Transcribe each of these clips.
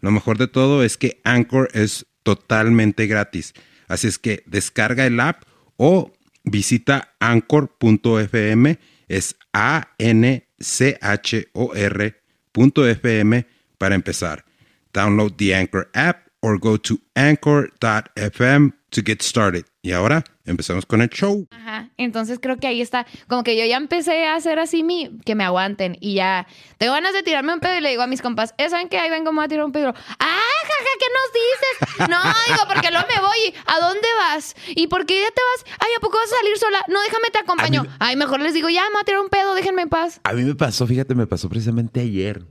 Lo mejor de todo es que Anchor es totalmente gratis. Así es que descarga el app o visita anchor.fm, es A-N-C-H-O-R.fm para empezar. Download the Anchor app or go to anchor.fm to get started. Y ahora empezamos con el show. Ajá. Entonces creo que ahí está. Como que yo ya empecé a hacer así mi, que me aguanten. Y ya tengo ganas de tirarme un pedo y le digo a mis compas, ¿eh, ¿saben qué? Ahí vengo, me voy a tirar un pedo. ¡Ah, jaja! ¿Qué nos dices? No, digo, porque no me voy. ¿A dónde vas? ¿Y por qué ya te vas? Ay, ¿a poco vas a salir sola? No, déjame te acompaño. Ay, mejor les digo, ya, me voy a tirar un pedo, déjenme en paz. A mí me pasó, fíjate, me pasó precisamente ayer.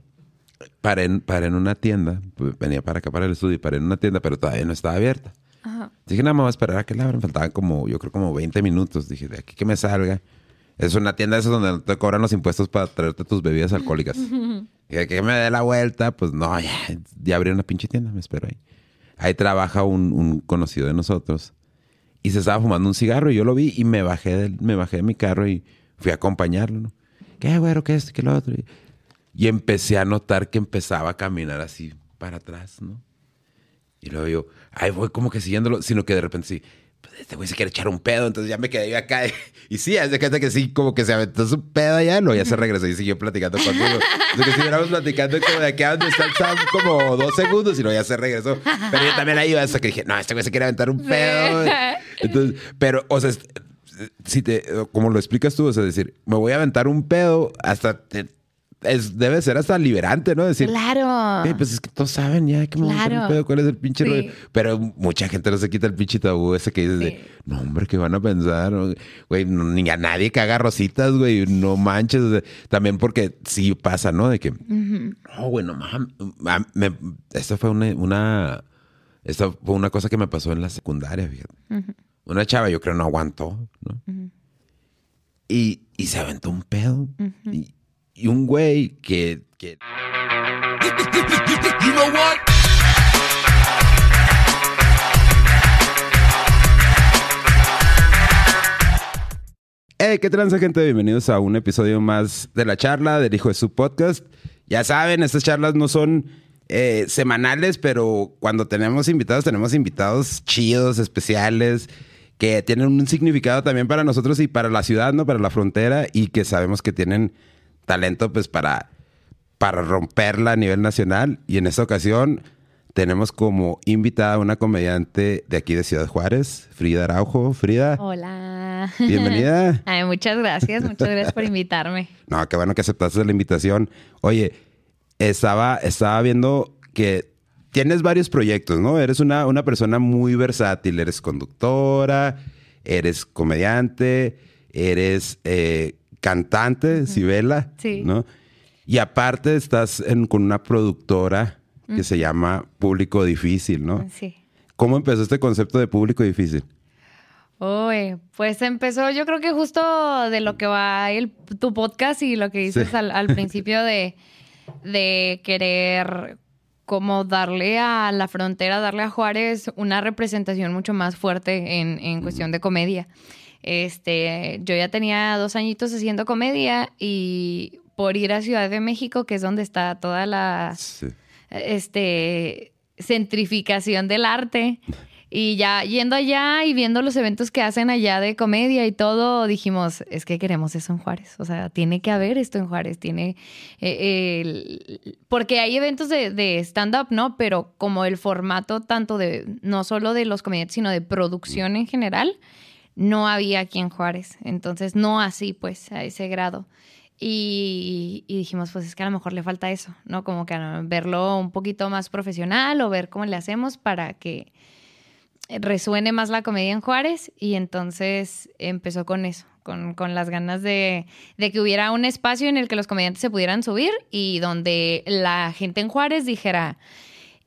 Paré en, paré en una tienda, pues, venía para acá para el estudio y paré en una tienda, pero todavía no estaba abierta. Ajá. Dije, nada, me voy a esperar a que la abran. Faltaban como, yo creo como 20 minutos. Dije, de aquí que me salga. Es una tienda de esas donde no te cobran los impuestos para traerte tus bebidas alcohólicas. Dije, que me dé la vuelta. Pues no, ya, ya abrieron una pinche tienda, me espero ahí. Ahí trabaja un, un conocido de nosotros. Y se estaba fumando un cigarro y yo lo vi y me bajé, del, me bajé de mi carro y fui a acompañarlo. ¿no? ¿Qué, güero? ¿Qué es? ¿Qué lo otro? Y empecé a notar que empezaba a caminar así para atrás, ¿no? Y luego yo, ay, voy como que siguiéndolo, sino que de repente sí, pues este güey se quiere echar un pedo, entonces ya me quedé yo acá. Y sí, haz de cuenta que sí, como que se aventó su pedo allá, luego ya se regresó y siguió platicando conmigo. Entonces que siguiéramos platicando como de aquí a donde está el Sam, como dos segundos, y luego ya se regresó. Pero yo también ahí iba hasta que dije, no, este güey se quiere aventar un pedo. Entonces, pero, o sea, si te, como lo explicas tú, o sea, decir, me voy a aventar un pedo hasta, te- es, debe ser hasta liberante, ¿no? Decir, Claro. "Ey, pues es que todos saben ya un Claro. pedo, cuál es el pinche Sí. rollo. Pero mucha gente no se quita el pinche tabú ese que dices Sí. de, no, hombre, ¿qué van a pensar? Güey, no- ni a nadie que haga rositas, güey, no manches. o sea, también porque sí pasa, ¿no? De que, no, güey, no mames. mam- me- Esto fue una, una, esto fue una cosa que me pasó en la secundaria, fíjate. Una chava, yo creo, no aguantó, ¿no? y, y se aventó un pedo. y, y un güey que, que You know what? Hey, ¿qué transa, gente? Bienvenidos a un episodio más de la charla del hijo de su podcast. Ya saben, estas charlas no son eh, semanales, pero cuando tenemos invitados, tenemos invitados chidos, especiales, que tienen un significado también para nosotros y para la ciudad, ¿no? Para la frontera y que sabemos que tienen talento, pues, para, para romperla a nivel nacional. Y en esta ocasión tenemos como invitada a una comediante de aquí de Ciudad Juárez, Frida Araujo. Frida. Hola. Bienvenida. Ay, muchas gracias, muchas gracias por invitarme. No, qué bueno que aceptaste la invitación. Oye, estaba, estaba viendo que tienes varios proyectos, ¿no? Eres una, una persona muy versátil. Eres conductora, eres comediante, eres eh, cantante, Sibela, Sí. ¿no? Y aparte estás en- con una productora que se llama Público Difícil, ¿no? Sí. ¿Cómo empezó este concepto de público difícil? Uy, pues empezó yo creo que justo de lo que va el, tu podcast y lo que dices Sí. al, al principio de, de querer como darle a la frontera, darle a Juárez una representación mucho más fuerte en, en cuestión de comedia. Este, yo ya tenía dos añitos haciendo comedia y por ir a Ciudad de México, que es donde está toda la Sí. este, centrificación del arte. Y ya yendo allá y viendo los eventos que hacen allá de comedia y todo, dijimos, es que queremos eso en Juárez. O sea, tiene que haber esto en Juárez. Tiene. eh, el- porque hay eventos de, de stand-up, ¿no? Pero como el formato tanto de. No solo de los comediantes, sino de producción en general, no había aquí en Juárez. Entonces, no así, pues, a ese grado. Y, y dijimos, pues es que a lo mejor le falta eso, ¿no? Como que a- verlo un poquito más profesional o ver cómo le hacemos para que resuene más la comedia en Juárez. Y entonces empezó con eso, con, con las ganas de, de que hubiera un espacio en el que los comediantes se pudieran subir y donde la gente en Juárez dijera,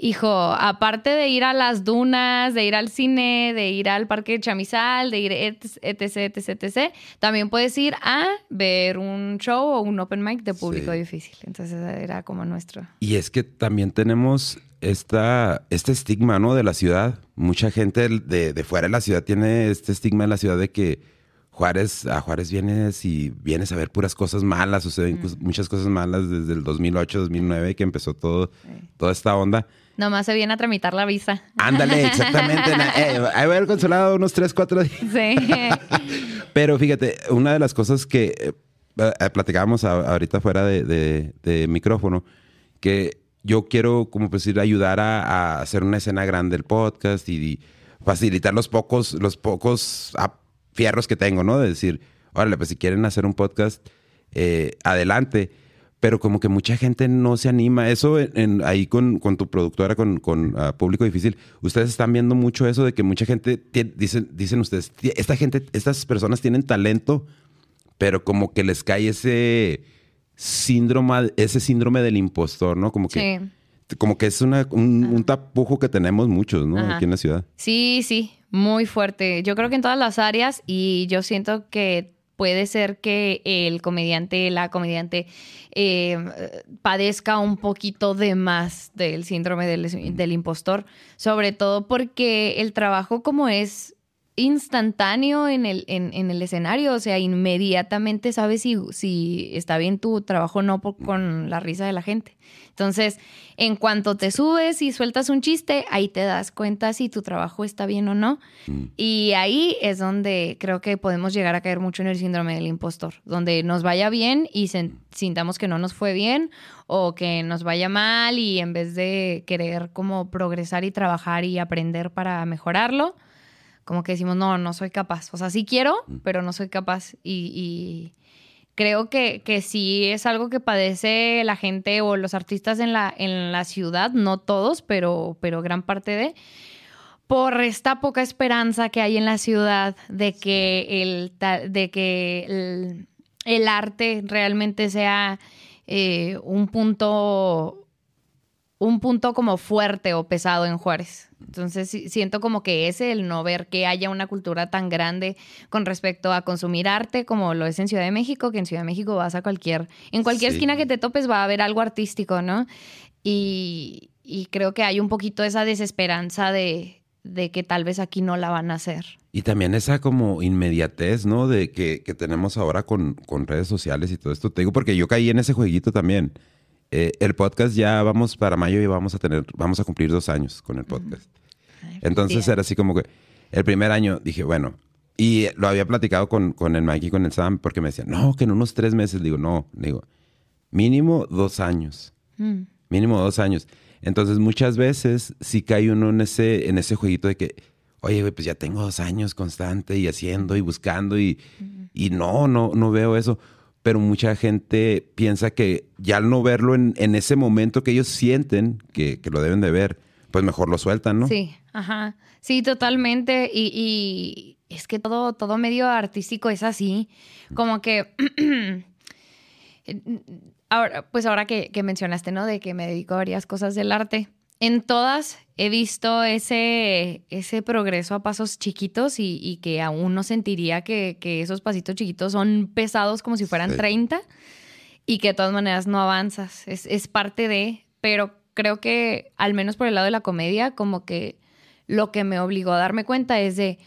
hijo, aparte de ir a las dunas, de ir al cine, de ir al parque de Chamizal, de ir etc, etc, etc, etc, también puedes ir a ver un show o un open mic de público Sí. difícil. Entonces era como nuestro. Y es que también tenemos esta, este estigma, ¿no? De la ciudad. Mucha gente de, de fuera de la ciudad tiene este estigma de la ciudad de que Juárez, a Juárez vienes y vienes a ver puras cosas malas, suceden cos- muchas cosas malas desde el 2008, 2009 que empezó todo, toda esta onda. Nomás se viene a tramitar la visa. Ándale, exactamente. eh, ahí va el consulado unos 3, 4 días. Sí. Pero fíjate, una de las cosas que eh, eh, platicábamos ahorita fuera de, de- de micrófono, que yo quiero, como pues decir, ayudar a, a hacer una escena grande del podcast y, y facilitar los pocos, los pocos fierros que tengo, ¿no? De decir, órale, pues si quieren hacer un podcast, eh, adelante. Pero como que mucha gente no se anima. Eso ahí con, con tu productora, con, con ah, Público Difícil, ustedes están viendo mucho eso de que mucha gente, dicen, dicen ustedes, "Tie- esta gente, estas personas tienen talento, pero como que les cae ese síndrome, ese síndrome del impostor, ¿no? Como que, Sí. Como que es una, un, un tapujo que tenemos muchos, ¿no? Ajá. Aquí en la ciudad. Sí, sí, muy fuerte. Yo creo que en todas las áreas y yo siento que puede ser que el comediante, la comediante eh, padezca un poquito de más del síndrome del, del impostor, sobre todo porque el trabajo como es instantáneo en el, en, en el escenario, o sea, inmediatamente sabes si, si está bien tu trabajo o no por- con la risa de la gente. Entonces, en cuanto te subes y sueltas un chiste, ahí te das cuenta si tu trabajo está bien o no. Y ahí es donde creo que podemos llegar a caer mucho en el síndrome del impostor, donde nos vaya bien y sen- sintamos que no nos fue bien o que nos vaya mal y en vez de querer como progresar y trabajar y aprender para mejorarlo, como que decimos, no, no soy capaz. O sea, sí quiero, pero no soy capaz. Y, y creo que, que sí es algo que padece la gente o los artistas en la, en la ciudad, no todos, pero, pero gran parte de, por esta poca esperanza que hay en la ciudad de que el, de que el, el arte realmente sea eh, un punto un punto como fuerte o pesado en Juárez. Entonces siento como que ese, el no ver que haya una cultura tan grande con respecto a consumir arte como lo es en Ciudad de México, que en Ciudad de México vas a cualquier, en cualquier Sí. esquina que te topes va a haber algo artístico, ¿no? Y, y creo que hay un poquito esa desesperanza de, de que tal vez aquí no la van a hacer. Y también esa como inmediatez, ¿no? De que, que tenemos ahora con, con redes sociales y todo esto. Te digo porque yo caí en ese jueguito también. Eh, el podcast ya vamos para mayo y vamos a tener, vamos a cumplir dos años con el podcast. Entonces Bien. era así como que el primer año dije, bueno, y lo había platicado con, con el Mike y con el Sam porque me decían, no, que en unos tres meses. Digo, no, digo, mínimo dos años. Mm. Mínimo dos años. Entonces, muchas veces sí cae uno en ese, en ese jueguito de que, oye, güey, pues ya tengo dos años constante y haciendo y buscando y, y no, no, no veo eso. Pero mucha gente piensa que ya al no verlo en, en ese momento que ellos sienten que, que lo deben de ver, pues mejor lo sueltan, ¿no? Sí, ajá. Sí, totalmente. Y, y es que todo, todo medio artístico es así. Como que. ahora, pues ahora que, que mencionaste, ¿no? De que me dedico a varias cosas del arte. En todas he visto ese, ese progreso a pasos chiquitos y, y que aún no sentiría que, que esos pasitos chiquitos son pesados como si fueran Sí. 30 y que de todas maneras no avanzas. Es, es parte de, pero creo que al menos por el lado de la comedia, como que lo que me obligó a darme cuenta es de,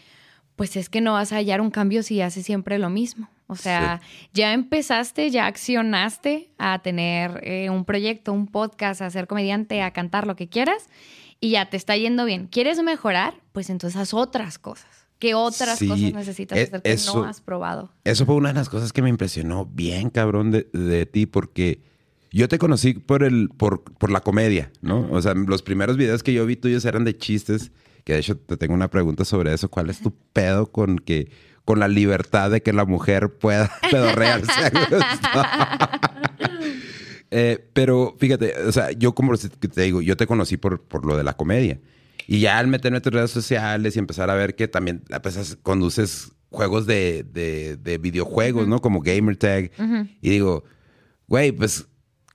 pues es que no vas a hallar un cambio si haces siempre lo mismo. O sea, ya empezaste, ya accionaste a tener eh, un proyecto, un podcast, a ser comediante, a cantar lo que quieras y ya te está yendo bien. ¿Quieres mejorar? Pues entonces haz otras cosas. ¿Qué otras Sí, cosas necesitas e- hacer que eso- no has probado? Eso fue una de las cosas que me impresionó bien, cabrón, de, de ti, porque yo te conocí por el, por, por la comedia, ¿no? O sea, los primeros videos que yo vi tuyos eran de chistes, que de hecho te tengo una pregunta sobre eso. ¿Cuál es tu pedo con que, con la libertad de que la mujer pueda pedorrearse a gusto? Eh, pero fíjate, o sea, yo como te digo, yo te conocí por, por lo de la comedia. Y ya al meterme en tus redes sociales y empezar a ver que también a veces conduces juegos de, de- de videojuegos, ¿no? Como Gamertag. Y digo, güey, pues,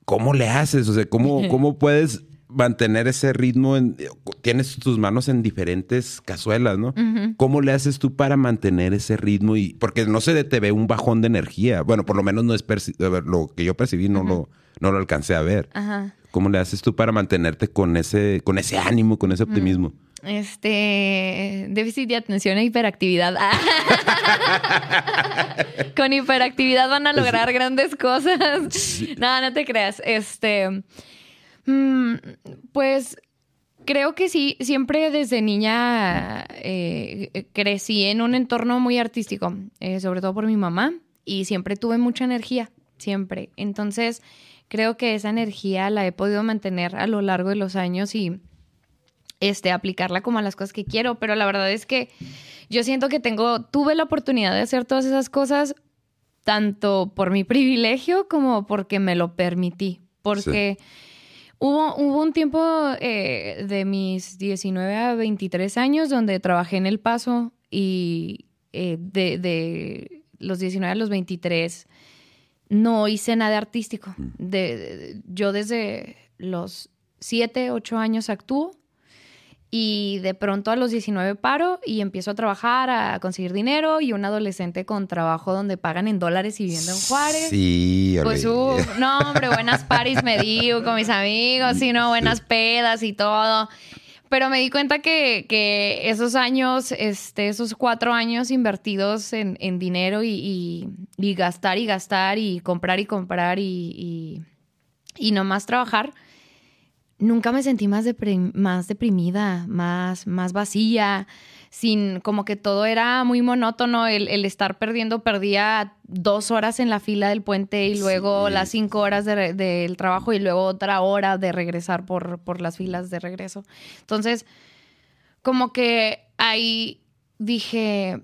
¿cómo le haces? O sea, ¿cómo, cómo puedes mantener ese ritmo, en- tienes tus manos en diferentes cazuelas, ¿no? ¿Cómo le haces tú para mantener ese ritmo? y Porque no se te ve un bajón de energía. Bueno, por lo menos no es ver, lo que yo percibí, no, lo, no lo alcancé a ver. Ajá. ¿Cómo le haces tú para mantenerte con ese, con ese ánimo, con ese optimismo? Este, déficit de atención e hiperactividad. Con hiperactividad van a lograr grandes cosas. No, no te creas. Este, mm, pues creo que sí, siempre desde niña eh, crecí en un entorno muy artístico, eh, sobre todo por mi mamá, y siempre tuve mucha energía, siempre. Entonces, creo que esa energía la he podido mantener a lo largo de los años y este, aplicarla como a las cosas que quiero, pero la verdad es que yo siento que tengo, tuve la oportunidad de hacer todas esas cosas tanto por mi privilegio como porque me lo permití, porque hubo, hubo un tiempo eh, de mis 19 a 23 años donde trabajé en El Paso y eh, de, de los 19 a los 23 no hice nada artístico. De, de- yo desde los 7, 8 años actúo y de pronto a los 19 paro y empiezo a trabajar, a conseguir dinero y un adolescente con trabajo donde pagan en dólares y viviendo en Juárez. Sí, Pues, uh, no, hombre, buenas paris me di con mis amigos, y no, buenas pedas y todo. Pero me di cuenta que, que esos años, este, esos cuatro años invertidos en, en dinero y, y- y gastar y gastar y comprar y comprar y, y, y nomás trabajar, nunca me sentí más, deprim- más deprimida, más, más vacía, sin como que todo era muy monótono, el, el estar perdiendo, perdía dos horas en la fila del puente y luego Sí. las cinco horas de del trabajo y luego otra hora de regresar por, por las filas de regreso. Entonces, como que ahí dije,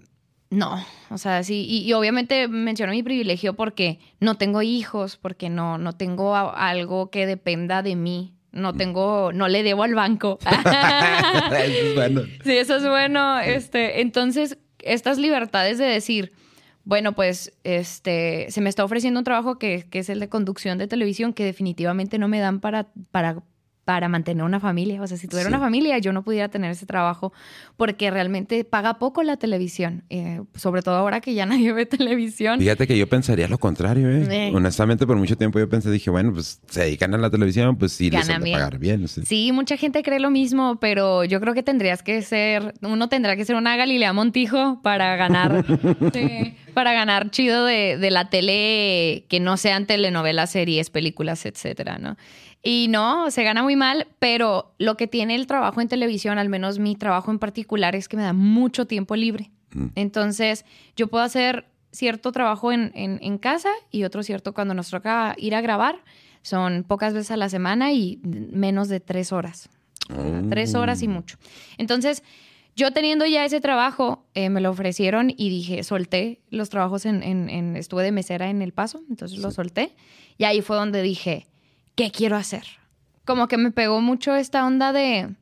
no, o sea, sí, y, y obviamente menciono mi privilegio porque no tengo hijos, porque no, no tengo a- algo que dependa de mí, no tengo, no le debo al banco. Eso es bueno. Sí, eso es bueno. Este, entonces, estas libertades de decir, bueno, pues, este, se me está ofreciendo un trabajo que, que es el de conducción de televisión, que definitivamente no me dan para, para, para mantener una familia. O sea, si tuviera Sí. una familia, yo no pudiera tener ese trabajo porque realmente paga poco la televisión. Eh, sobre todo ahora que ya nadie ve televisión. Fíjate que yo pensaría lo contrario, ¿eh? Eh. Honestamente, por mucho tiempo yo pensé, dije, bueno, pues se dedican a la televisión, pues sí, les han de bien. pagar bien. sí. Sí, mucha gente cree lo mismo, pero yo creo que tendrías que ser, uno tendrá que ser una Galilea Montijo para ganar, sí, para ganar chido de, de la tele que no sean telenovelas, series, películas, etcétera, ¿no? Y no, se gana muy mal, pero lo que tiene el trabajo en televisión, al menos mi trabajo en particular, es que me da mucho tiempo libre. Entonces, yo puedo hacer cierto trabajo en, en- en casa y otro cierto cuando nos toca ir a grabar. Son pocas veces a la semana y menos de tres horas. Tres horas y mucho. Entonces, yo teniendo ya ese trabajo, eh, me lo ofrecieron y dije, solté los trabajos en, en- en- estuve de mesera en El Paso, entonces lo solté. Y ahí fue donde dije, ¿qué quiero hacer? Como que me pegó mucho esta onda de,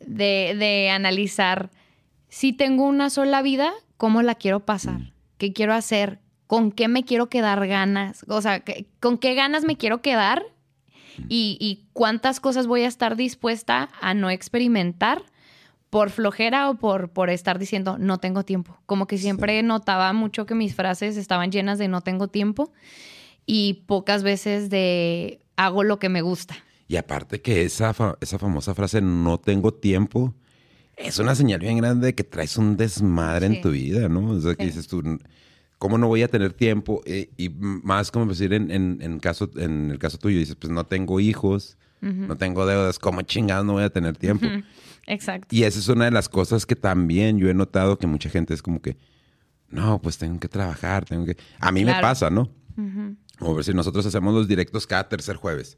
de, de analizar si tengo una sola vida, ¿cómo la quiero pasar? ¿Qué quiero hacer? ¿Con qué me quiero quedar ganas? O sea, ¿qué- ¿con qué ganas me quiero quedar? Y, y cuántas cosas voy a estar dispuesta a no experimentar por flojera o por, por estar diciendo no tengo tiempo. Como que siempre notaba mucho que mis frases estaban llenas de no tengo tiempo y pocas veces de hago lo que me gusta. Y aparte que esa, fa- esa famosa frase, no tengo tiempo, es una señal bien grande de que traes un desmadre Sí. en tu vida, ¿no? O sea, que dices tú, ¿cómo no voy a tener tiempo? Eh, y más como decir en, en, en caso, en el caso tuyo, dices, pues no tengo hijos, no tengo deudas, ¿cómo chingados no voy a tener tiempo? Exacto. Y esa es una de las cosas que también yo he notado que mucha gente es como que, no, pues tengo que trabajar, tengo que... A mí me pasa, ¿no? Como ver si nosotros hacemos los directos cada tercer jueves,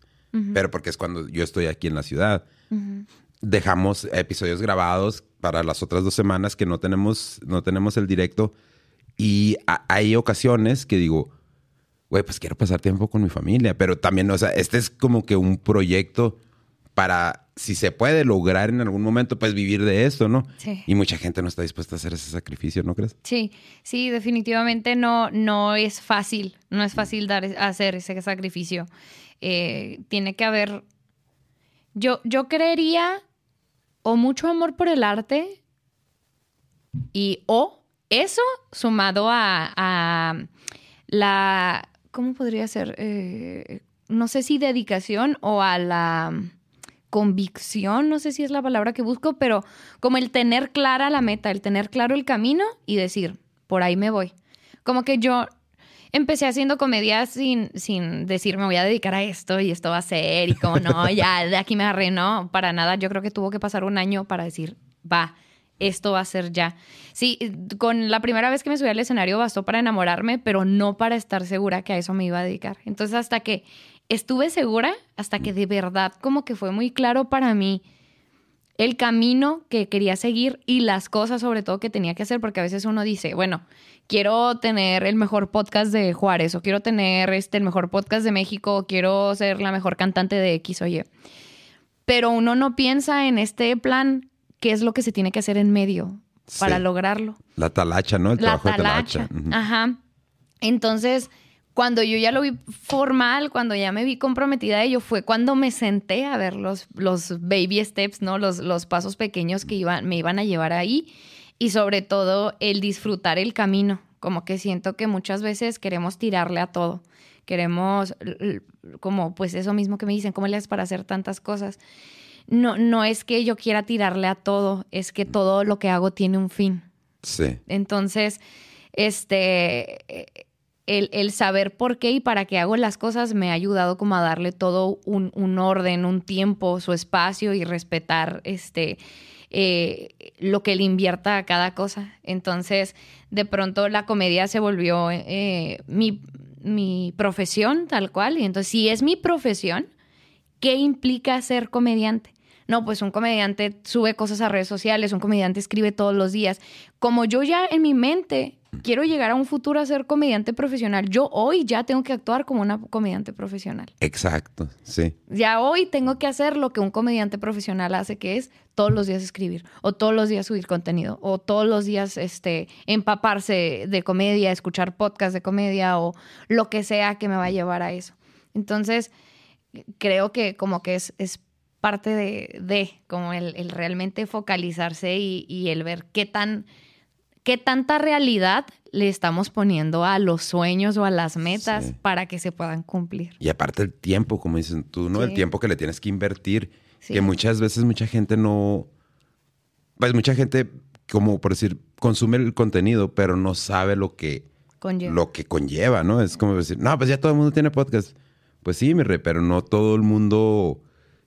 pero porque es cuando yo estoy aquí en la ciudad. Dejamos episodios grabados para las otras dos semanas que no tenemos, no tenemos el directo. Y hay ocasiones que digo, güey, pues quiero pasar tiempo con mi familia, pero también, o sea, este es como que un proyecto para, si se puede lograr en algún momento, pues vivir de esto, ¿no? Sí. Y mucha gente no está dispuesta a hacer ese sacrificio, ¿no crees? Sí, sí, definitivamente no, no es fácil, no es fácil dar, hacer ese sacrificio. Eh, tiene que haber, Yo, yo creería o mucho amor por el arte y o eso sumado a, a la, ¿cómo podría ser? Eh, no sé si dedicación o a la convicción, no sé si es la palabra que busco, pero como el tener clara la meta, el tener claro el camino y decir, por ahí me voy. Como que yo empecé haciendo comedia sin, sin decir me voy a dedicar a esto y esto va a ser y como no, ya de aquí me agarré, no, para nada. Yo creo que tuvo que pasar un año para decir, va, esto va a ser ya. Sí, con la primera vez que me subí al escenario bastó para enamorarme, pero no para estar segura que a eso me iba a dedicar. Entonces hasta que estuve segura, hasta que de verdad como que fue muy claro para mí el camino que quería seguir y las cosas sobre todo que tenía que hacer, porque a veces uno dice, bueno, quiero tener el mejor podcast de Juárez o quiero tener este, el mejor podcast de México o quiero ser la mejor cantante de X o Y. Pero uno no piensa en este plan qué es lo que se tiene que hacer en medio para lograrlo. La talacha, ¿no? El la talacha. Ajá. Entonces, cuando yo ya lo vi formal, cuando ya me vi comprometida a ello, fue cuando me senté a ver los, los baby steps, ¿no? Los, los pasos pequeños que iban, me iban a llevar ahí y sobre todo el disfrutar el camino. Como que siento que muchas veces queremos tirarle a todo. Queremos, como pues eso mismo que me dicen, ¿cómo le haces para hacer tantas cosas? No, no es que yo quiera tirarle a todo, es que todo lo que hago tiene un fin. Sí. Entonces, este, el, el, saber por qué y para qué hago las cosas me ha ayudado como a darle todo un, un orden, un tiempo, su espacio y respetar este eh, lo que le invierta a cada cosa. Entonces, de pronto la comedia se volvió eh, mi, mi profesión tal cual. Y entonces, si es mi profesión, ¿qué implica ser comediante? No, pues un comediante sube cosas a redes sociales, un comediante escribe todos los días. Como yo ya en mi mente quiero llegar a un futuro a ser comediante profesional, yo hoy ya tengo que actuar como una comediante profesional. Exacto, sí. Ya hoy tengo que hacer lo que un comediante profesional hace, que es todos los días escribir, o todos los días subir contenido, o todos los días este, empaparse de comedia, escuchar podcast de comedia, o lo que sea que me va a llevar a eso. Entonces, creo que como que es, es parte de, de como el, realmente focalizarse y, el ver qué tan, qué tanta realidad le estamos poniendo a los sueños o a las metas para que se puedan cumplir. Y aparte el tiempo, como dicen tú, ¿no? El tiempo que le tienes que invertir, que muchas veces mucha gente no, pues mucha gente, como por decir, consume el contenido, pero no sabe lo que conlleva, lo que conlleva ¿no? Es como decir, no, pues ya todo el mundo tiene podcast. Pues sí, mi rey, pero no todo el mundo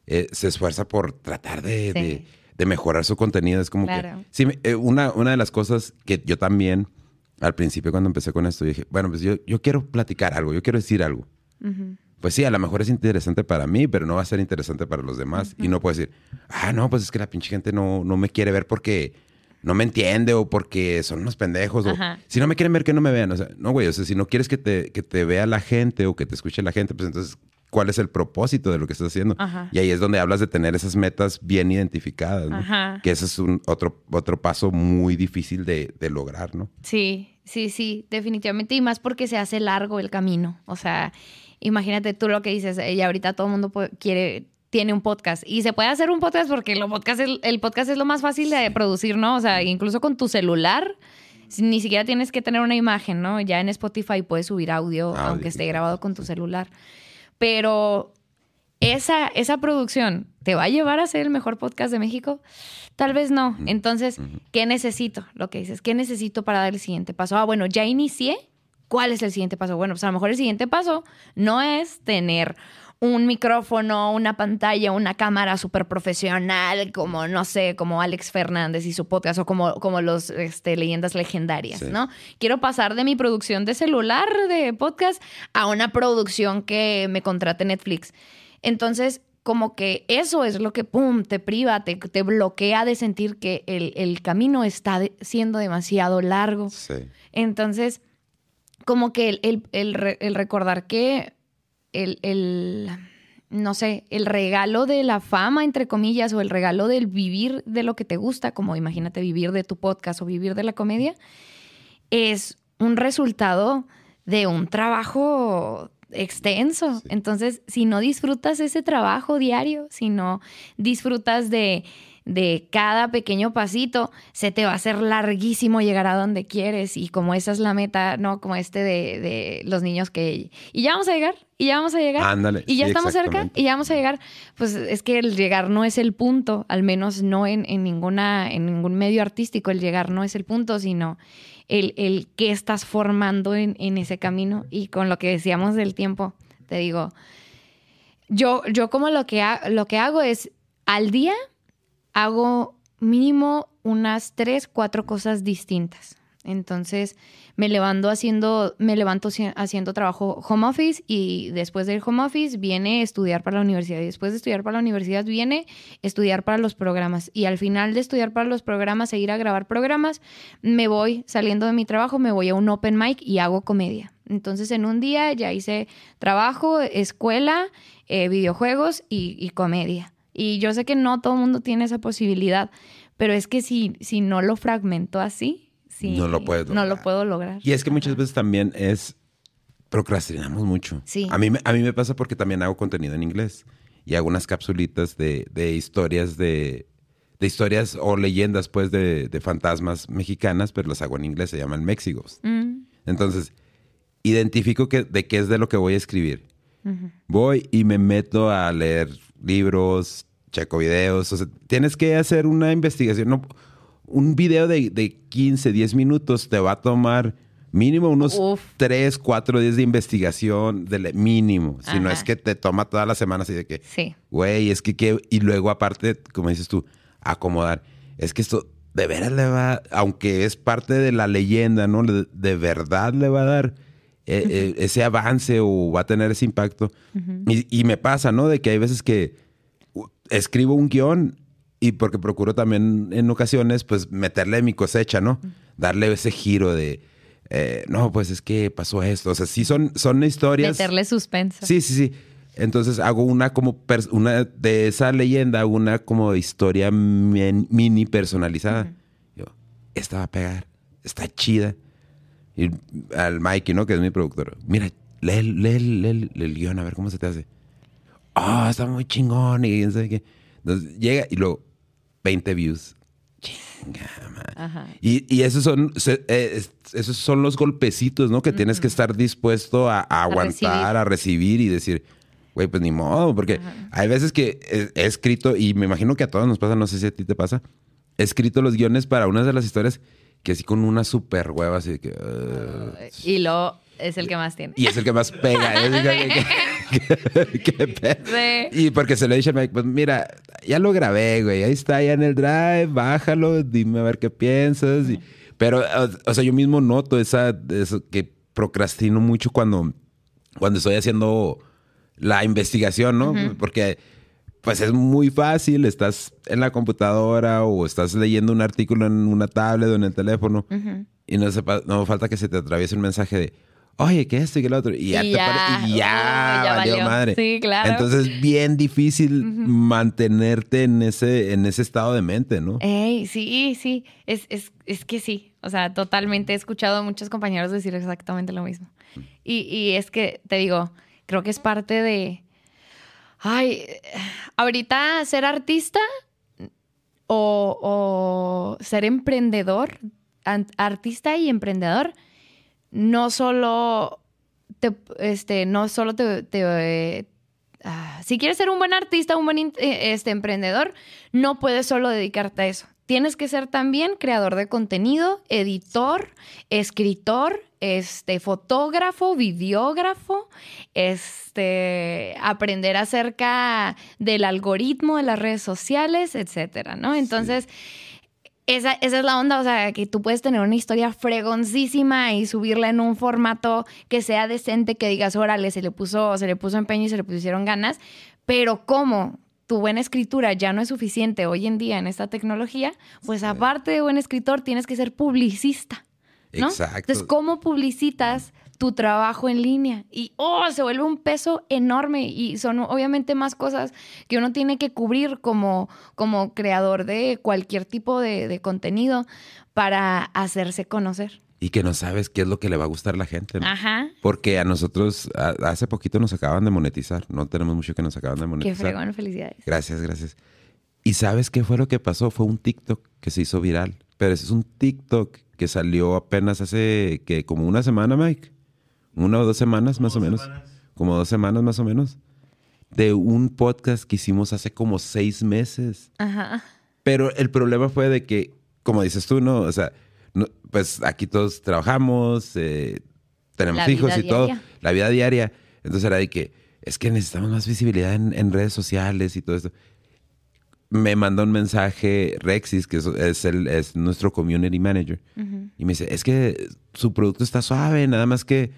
eh, se esfuerza por tratar de, mejorar su contenido. Es como que... Sí, eh, una, una de las cosas que yo también, al principio cuando empecé con esto, dije, bueno, pues yo, yo quiero platicar algo, yo quiero decir algo. Pues sí, a lo mejor es interesante para mí, pero no va a ser interesante para los demás. Y no puedo decir, ah, no, pues es que la pinche gente no, no me quiere ver porque no me entiende o porque son unos pendejos. O, si no me quieren ver, que no me vean. O sea, no, güey, o sea, si no quieres que te, que te vea la gente o que te escuche la gente, pues entonces, ¿cuál es el propósito de lo que estás haciendo? Y ahí es donde hablas de tener esas metas bien identificadas, ¿no? Que ese es un otro, otro paso muy difícil de, de lograr, ¿no? Sí, sí, sí, definitivamente. Y más porque se hace largo el camino. O sea, imagínate tú lo que dices, y ahorita todo el mundo quiere tiene un podcast. Y se puede hacer un podcast porque el podcast, es, el podcast es lo más fácil de producir, ¿no? O sea, incluso con tu celular, ni siquiera tienes que tener una imagen, ¿no? Ya en Spotify puedes subir audio, aunque esté grabado con tu celular. Pero esa, esa producción te va a llevar a ser el mejor podcast de México. Tal vez no. Entonces, ¿qué necesito? Lo que dices, ¿qué necesito para dar el siguiente paso? Ah, bueno, ya inicié. ¿Cuál es el siguiente paso? Bueno, pues a lo mejor el siguiente paso no es tener un micrófono, una pantalla, una cámara súper profesional, como, no sé, como Alex Fernández y su podcast, o como, como los este, leyendas legendarias, ¿no? Quiero pasar de mi producción de celular, de podcast, a una producción que me contrate Netflix. Entonces, como que eso es lo que, ¡pum!, te priva, te, te bloquea de sentir que el, camino está siendo demasiado largo. Entonces, como que el, el recordar que el, no sé, el regalo de la fama, entre comillas, o el regalo del vivir de lo que te gusta, como imagínate vivir de tu podcast o vivir de la comedia, es un resultado de un trabajo extenso. Entonces, si no disfrutas ese trabajo diario, si no disfrutas de, de cada pequeño pasito, se te va a hacer larguísimo llegar a donde quieres. Y como esa es la meta, ¿no? Como este de, de los niños que... Y ya vamos a llegar, y ya vamos a llegar. Ándale. Y ya sí, estamos cerca, y ya vamos a llegar. Pues es que el llegar no es el punto, al menos no en, en ninguna, en ningún medio artístico, el llegar no es el punto, sino el, el qué estás formando en, en ese camino. Y con lo que decíamos del tiempo, te digo, yo, yo como lo que, ha- lo que hago es al día hago mínimo unas tres, cuatro cosas distintas. Entonces me levanto haciendo, me levanto haci- haciendo trabajo home office y después del home office viene estudiar para la universidad y después de estudiar para la universidad viene estudiar para los programas y al final de estudiar para los programas e ir a grabar programas me voy saliendo de mi trabajo me voy a un open mic y hago comedia. Entonces en un día ya hice trabajo, escuela, eh, videojuegos y comedia. Y yo sé que no todo el mundo tiene esa posibilidad, pero es que si, si no lo fragmento así, sí, No lo no puedo lograr. Y es que muchas veces también es procrastinamos mucho. Sí. A mí, me- a mí me pasa porque también hago contenido en inglés y hago unas capsulitas de, de historias de, de historias o leyendas pues de, de fantasmas mexicanas, pero las hago en inglés, se llaman Mexigos. Mm, Entonces, identifico que, de qué es de lo que voy a escribir. Voy y me meto a leer libros, checo videos. O sea, tienes que hacer una investigación. No, un video de, de 15, 10 minutos te va a tomar mínimo unos Uf. 3, 4 días de investigación, de mínimo. Si no es que te toma toda la semana así de que, Sí. güey, es que, que- y luego aparte, como dices tú, acomodar. Es que esto de veras le va, aunque es parte de la leyenda, ¿no? De verdad le va a dar eh, eh, ese avance o va a tener ese impacto. y, y me pasa, ¿no? De que hay veces que escribo un guion y porque procuro también en ocasiones, pues meterle mi cosecha, ¿no? Darle ese giro de, eh, no, pues es que pasó esto. O sea, sí son, son historias. Meterle suspenso. Sí, sí, sí. Entonces hago una como una de esa leyenda, hago una como historia mini personalizada. Yo, esta va a pegar, está chida. Y al Mikey, ¿no? Que es mi productor. Mira, lee, lee, lee, lee el guion, a ver cómo se te hace. Ah, está muy chingón y quién sabe qué. Entonces llega y luego 20 views. Chinga, man. Ajá. Y, y esos son se- eh, es- esos son los golpecitos, ¿no? Que tienes que estar dispuesto a, a aguantar, recibir. a recibir y decir, güey, pues ni modo, porque hay veces que he, he escrito, y me imagino que a todos nos pasa, no sé si a ti te pasa, he escrito los guiones para unas de las historias que así con una super hueva, así de que... Y luego es el que más tiene. y es el que más pega. el que- que- que- Sí. Y porque se lo dije a Mike, pues mira, ya lo grabé, güey. Ahí está, ya en el drive, bájalo, dime a ver qué piensas. y- pero, o, o sea, yo mismo noto esa, eso que procrastino mucho cuando, cuando estoy haciendo la investigación, ¿no? Porque pues es muy fácil, estás en la computadora o estás leyendo un artículo en una tablet o en el teléfono y no, sepa- no falta que se te atraviese un mensaje de, oye, ¿qué esto y qué lo otro? Y ya, Y te ya, y ya, uy, ya valió, valió. madre. Sí, claro. Entonces es bien difícil mantenerte en ese, en ese estado de mente, ¿no? Ey, sí, sí, es, es, es que sí, o sea, totalmente he escuchado a muchos compañeros decir exactamente lo mismo. Y, y es que, te digo, creo que es parte de, ay, ahorita ser artista o, ser emprendedor, artista y emprendedor, no solo te, este, no solo te, ah, si quieres ser un buen artista, un buen eh, este, emprendedor, no puedes solo dedicarte a eso. Tienes que ser también creador de contenido, editor, escritor, este, fotógrafo, videógrafo, este, aprender acerca del algoritmo de las redes sociales, etcétera, ¿no? Entonces, esa, esa es la onda, o sea, que tú puedes tener una historia fregoncísima y subirla en un formato que sea decente, que digas, órale, se le puso, se le puso empeño y se le pusieron ganas, pero como tu buena escritura ya no es suficiente hoy en día en esta tecnología, pues aparte de buen escritor tienes que ser publicista, ¿no? Exacto. Entonces, ¿cómo publicitas tu trabajo en línea? Y, oh, se vuelve un peso enorme y son obviamente más cosas que uno tiene que cubrir como, como creador de cualquier tipo de, de contenido para hacerse conocer. y que no sabes qué es lo que le va a gustar a la gente. ¿no? Ajá. Porque a nosotros a- hace poquito nos acaban de monetizar. No tenemos mucho que nos acaban de Qué monetizar. fregón, felicidades. Gracias, gracias. ¿Y sabes qué fue lo que pasó? Fue un TikTok que se hizo viral. Pero ese es un TikTok que salió apenas hace que como una semana, Mike. Una o dos semanas más o menos. Como dos semanas más o menos. De un podcast que hicimos hace como seis meses. Ajá. Pero el problema fue de que, como dices tú, ¿no? O sea, no- pues aquí todos trabajamos, eh, tenemos La hijos y todo, diaria. la vida diaria. Entonces era de que es que necesitamos más visibilidad en, en redes sociales y todo esto. Me mandó un mensaje Rexis, que es, es el, es nuestro community manager, y me dice, es que su producto está suave, nada más que,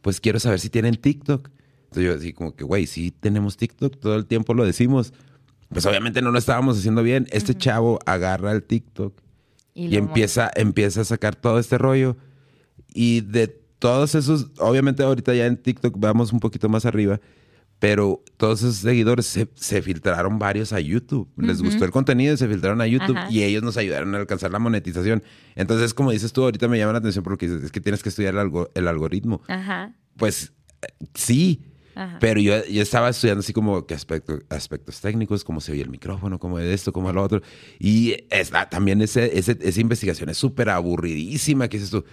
pues quiero saber si tienen TikTok. Entonces yo así como que, güey, sí tenemos TikTok, todo el tiempo lo decimos. Pues obviamente no lo estábamos haciendo bien. Este chavo agarra el TikTok y, empieza, empieza a sacar todo este rollo. Y de todos esos, obviamente ahorita ya en TikTok vamos un poquito más arriba, pero todos esos seguidores se, se filtraron varios a YouTube. Les gustó el contenido y se filtraron a YouTube Ajá. y ellos nos ayudaron a alcanzar la monetización. Entonces, como dices tú, ahorita me llama la atención porque dices, es que tienes que estudiar el, algo- el algoritmo. Ajá. Pues sí, Ajá. pero yo, yo estaba estudiando así como que aspecto- aspectos técnicos, cómo se oye el micrófono, cómo de esto, cómo lo otro. Y es- ah, también ese, ese- esa investigación es súper aburridísima. Que dices tú,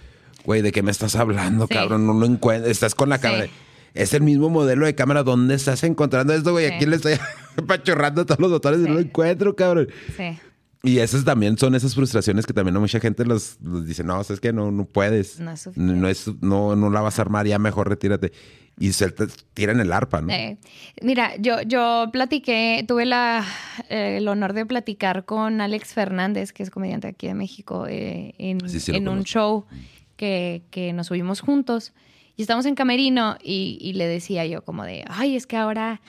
güey, ¿de qué me estás hablando, Sí. cabrón? No lo encuentras. Estás con la Sí. cámara. Es el mismo modelo de cámara. ¿Dónde estás encontrando esto, güey? Sí. Aquí le estoy apachurrando todos los botones y no lo encuentro, cabrón. Sí. Y esas también son esas frustraciones que también a mucha gente los, los dice, no, es que no, no puedes. No es suficiente. no, es- no, no la vas a armar, ya mejor retírate. Y se te tiran el arpa, ¿no? Eh, mira, yo, yo platiqué, tuve la, eh, el honor de platicar con Alex Fernández, que es comediante aquí de México, eh, en, Sí, sí, lo en un show que, que nos subimos juntos. Y estamos en Camerino y, le decía yo como de, ay, es que ahora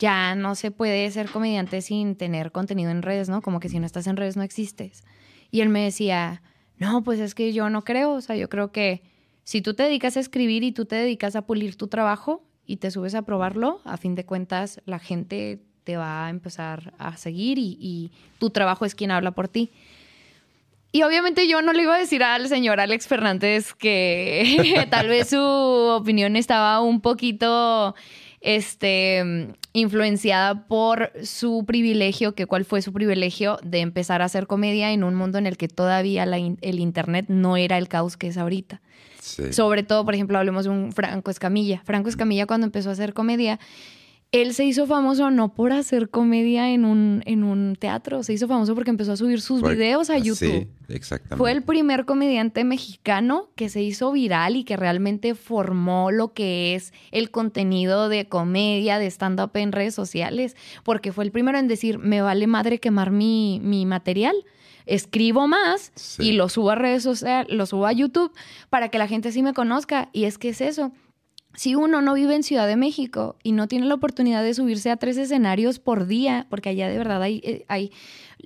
ya no se puede ser comediante sin tener contenido en redes, ¿no? Como que si no estás en redes no existes. Y él me decía, no, pues es que yo no creo, o sea, yo creo que si tú te dedicas a escribir y tú te dedicas a pulir tu trabajo y te subes a probarlo, a fin de cuentas la gente te va a empezar a seguir y, y tu trabajo es quien habla por ti. Y obviamente yo no le iba a decir al señor Alex Fernández que tal vez su opinión estaba un poquito este, influenciada por su privilegio, que cuál fue su privilegio de empezar a hacer comedia en un mundo en el que todavía la in- el Internet no era el caos que es ahorita. Sí. Sobre todo, por ejemplo, hablemos de un Franco Escamilla. Franco Escamilla cuando empezó a hacer comedia, él se hizo famoso no por hacer comedia en un, en un teatro, se hizo famoso porque empezó a subir sus videos a YouTube. Sí, exactamente. Fue el primer comediante mexicano que se hizo viral y que realmente formó lo que es el contenido de comedia, de stand-up en redes sociales, porque fue el primero en decir, me vale madre quemar mi, mi material, escribo más Sí. y lo subo a redes sociales, lo subo a YouTube para que la gente sí me conozca. Y es que es eso. Si uno no vive en Ciudad de México y no tiene la oportunidad de subirse a tres escenarios por día, porque allá de verdad hay, eh, hay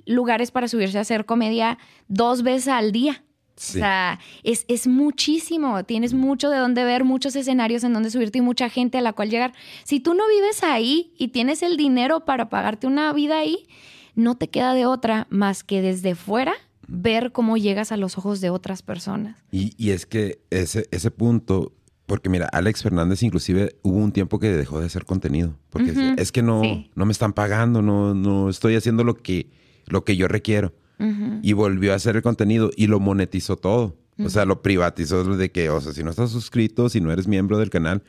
lugares para subirse a hacer comedia dos veces al día. Sí. O sea, es, es muchísimo. Tienes mucho de dónde ver, muchos escenarios en donde subirte y mucha gente a la cual llegar. Si tú no vives ahí y tienes el dinero para pagarte una vida ahí, no te queda de otra más que desde fuera ver cómo llegas a los ojos de otras personas. Y, y es que ese, ese punto, porque mira, Alex Fernández inclusive hubo un tiempo que dejó de hacer contenido, porque Ujú, es, es que no, sí. no me están pagando, no, no estoy haciendo lo que, lo que yo requiero. Ujú. Y volvió a hacer el contenido y lo monetizó todo. O sea, lo privatizó de que, o sea, si no estás suscrito, si no eres miembro del canal,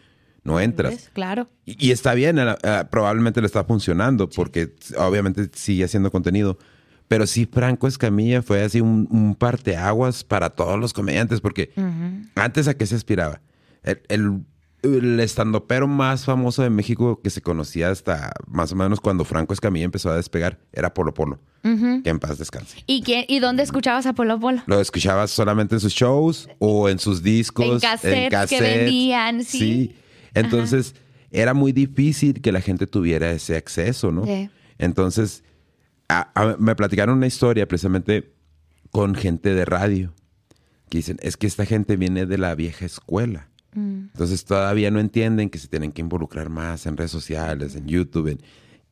no entras. ¿Ves? Claro. Y, y está bien, eh, probablemente le está funcionando porque obviamente sigue haciendo contenido. Pero sí, Franco Escamilla fue así un, un parteaguas para todos los comediantes porque antes a qué se aspiraba. El, el, el estandopero más famoso de México que se conocía hasta más o menos cuando Franco Escamilla empezó a despegar era Polo Polo. Que en paz descanse. ¿Y, quién, ¿Y dónde escuchabas a Polo Polo? Lo escuchabas solamente en sus shows o en sus discos. En cassettes que vendían, sí. Entonces, era muy difícil que la gente tuviera ese acceso, ¿no? Sí. Entonces, a- a- me platicaron una historia precisamente con gente de radio que dicen, es que esta gente viene de la vieja escuela. Mm. Entonces todavía no entienden que se tienen que involucrar más en redes sociales, en YouTube. en-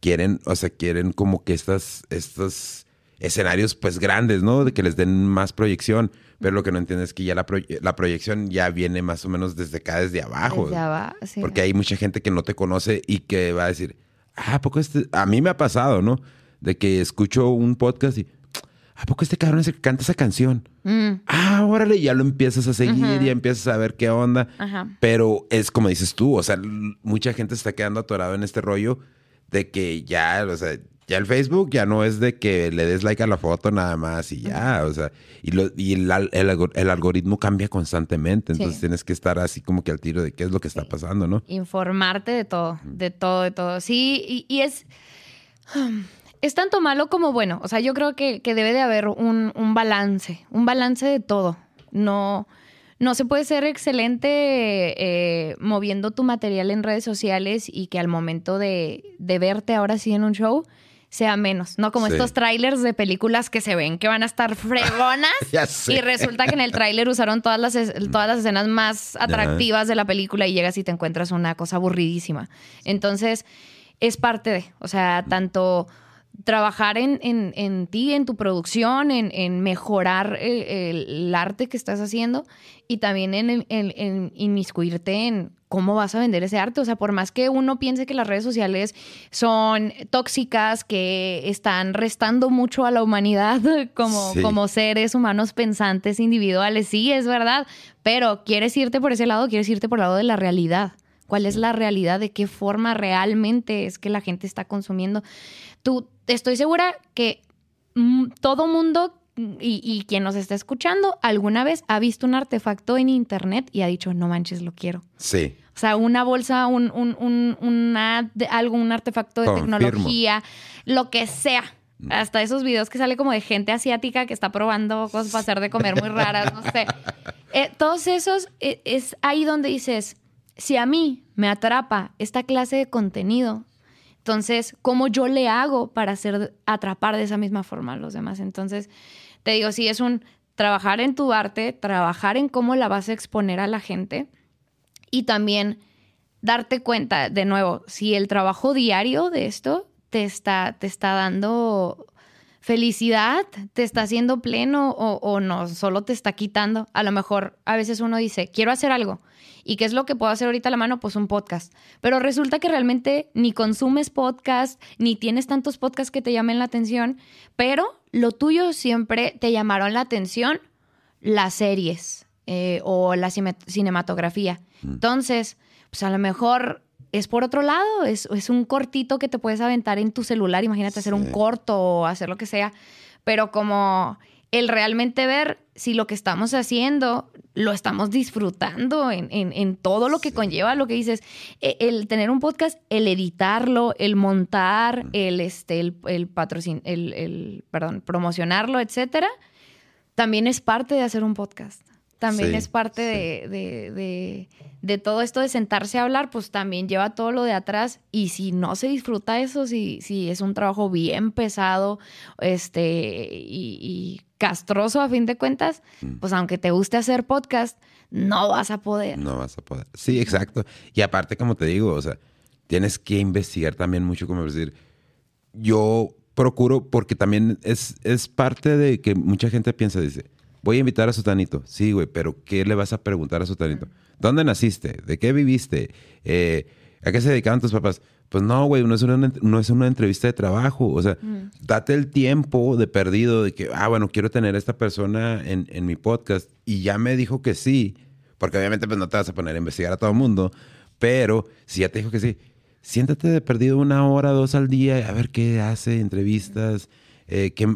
quieren, o sea, quieren como que estas, estas escenarios pues grandes, ¿no? De que les den más proyección. Pero lo que no entiendes es que ya la, la proyección ya viene más o menos desde acá, desde abajo. Desde abajo, sí. Porque hay mucha gente que no te conoce y que va a decir, ah, ¿a poco este? A mí me ha pasado, ¿no? De que escucho un podcast y, ¿a poco este cabrón es el que canta esa canción? Mm. Ah, órale, ya lo empiezas a seguir, ya empiezas a ver qué onda. Ajá. Pero es como dices tú, o sea, mucha gente se está quedando atorado en este rollo de que ya, o sea, ya el Facebook ya no es de que le des like a la foto nada más y ya, o sea, y, lo, y el, el, algoritmo cambia constantemente, entonces tienes que estar así como que al tiro de qué es lo que está pasando, ¿no? Informarte de todo, de todo, de todo. Sí, y, y es... Es tanto malo como bueno. O sea, yo creo que, que debe de haber un, un, balance, un balance de todo. No, no se puede ser excelente eh, moviendo tu material en redes sociales y que al momento de, de verte ahora sí en un show, sea menos, ¿no? Como estos trailers de películas que se ven que van a estar fregonas y resulta que en el tráiler usaron todas las, todas las escenas más atractivas de la película y llegas y te encuentras una cosa aburridísima. Entonces, es parte de, o sea, tanto trabajar en, en, en, ti, en tu producción, en, en mejorar el, el, arte que estás haciendo y también en, en, inmiscuirte en cómo vas a vender ese arte. O sea, por más que uno piense que las redes sociales son tóxicas, que están restando mucho a la humanidad como, sí. como seres humanos pensantes, individuales, sí, es verdad, pero quieres irte por ese lado, quieres irte por el lado de la realidad. ¿Cuál es la realidad? ¿De qué forma realmente es que la gente está consumiendo? Tú, estoy segura que mm, todo mundo y, y, quien nos está escuchando alguna vez ha visto un artefacto en internet y ha dicho, no manches, lo quiero. Sí. O sea, una bolsa, un, un, un, una, algo, un artefacto de Confirmo. tecnología, lo que sea. Hasta esos videos que sale como de gente asiática que está probando cosas para hacer de comer muy raras, no sé. Eh, todos esos, eh, es ahí donde dices, si a mí me atrapa esta clase de contenido, entonces, ¿cómo yo le hago para hacer atrapar de esa misma forma a los demás? Entonces, te digo, sí, es un trabajar en tu arte, trabajar en cómo la vas a exponer a la gente y también darte cuenta, de nuevo, si el trabajo diario de esto te está, te está dando felicidad, te está haciendo pleno o, o, no, solo te está quitando. A lo mejor a veces uno dice, quiero hacer algo. ¿Y qué es lo que puedo hacer ahorita a la mano? Pues un podcast. Pero resulta que realmente ni consumes podcast, ni tienes tantos podcasts que te llamen la atención, pero lo tuyo siempre te llamaron la atención las series eh, o la cinematografía. Mm. Entonces, pues a lo mejor es por otro lado, es, es, un cortito que te puedes aventar en tu celular, imagínate sí. hacer un corto o hacer lo que sea, pero como el realmente ver si lo que estamos haciendo lo estamos disfrutando en, en, en todo lo que sí. conlleva lo que dices, el, el, tener un podcast, el editarlo, el montar, el, este, el, el patrocin, el, el, perdón, promocionarlo, etcétera, también es parte de hacer un podcast también sí, es parte sí. de, de, de, de, todo esto de sentarse a hablar, pues también lleva todo lo de atrás. Y si no se disfruta eso, si, si es un trabajo bien pesado este, y, y castroso a fin de cuentas, mm. pues aunque te guste hacer podcast, no vas a poder. No vas a poder. Sí, exacto. Y aparte, como te digo, o sea, tienes que investigar también mucho, como decir, yo procuro, porque también es, es parte de que mucha gente piensa, dice, Voy a invitar a Sutanito. Sí, güey, pero ¿qué le vas a preguntar a Sutanito? ¿Dónde naciste? ¿De qué viviste? Eh, ¿A qué se dedicaban tus papás? Pues no, güey, no, es una, no es una entrevista de trabajo. O sea, mm. date el tiempo de perdido de que, ah, bueno, quiero tener a esta persona en, en, mi podcast. Y ya me dijo que sí, porque obviamente pues no te vas a poner a investigar a todo el mundo, pero si ya te dijo que sí, siéntate de perdido una hora, dos al día, a ver qué hace, entrevistas, eh, qué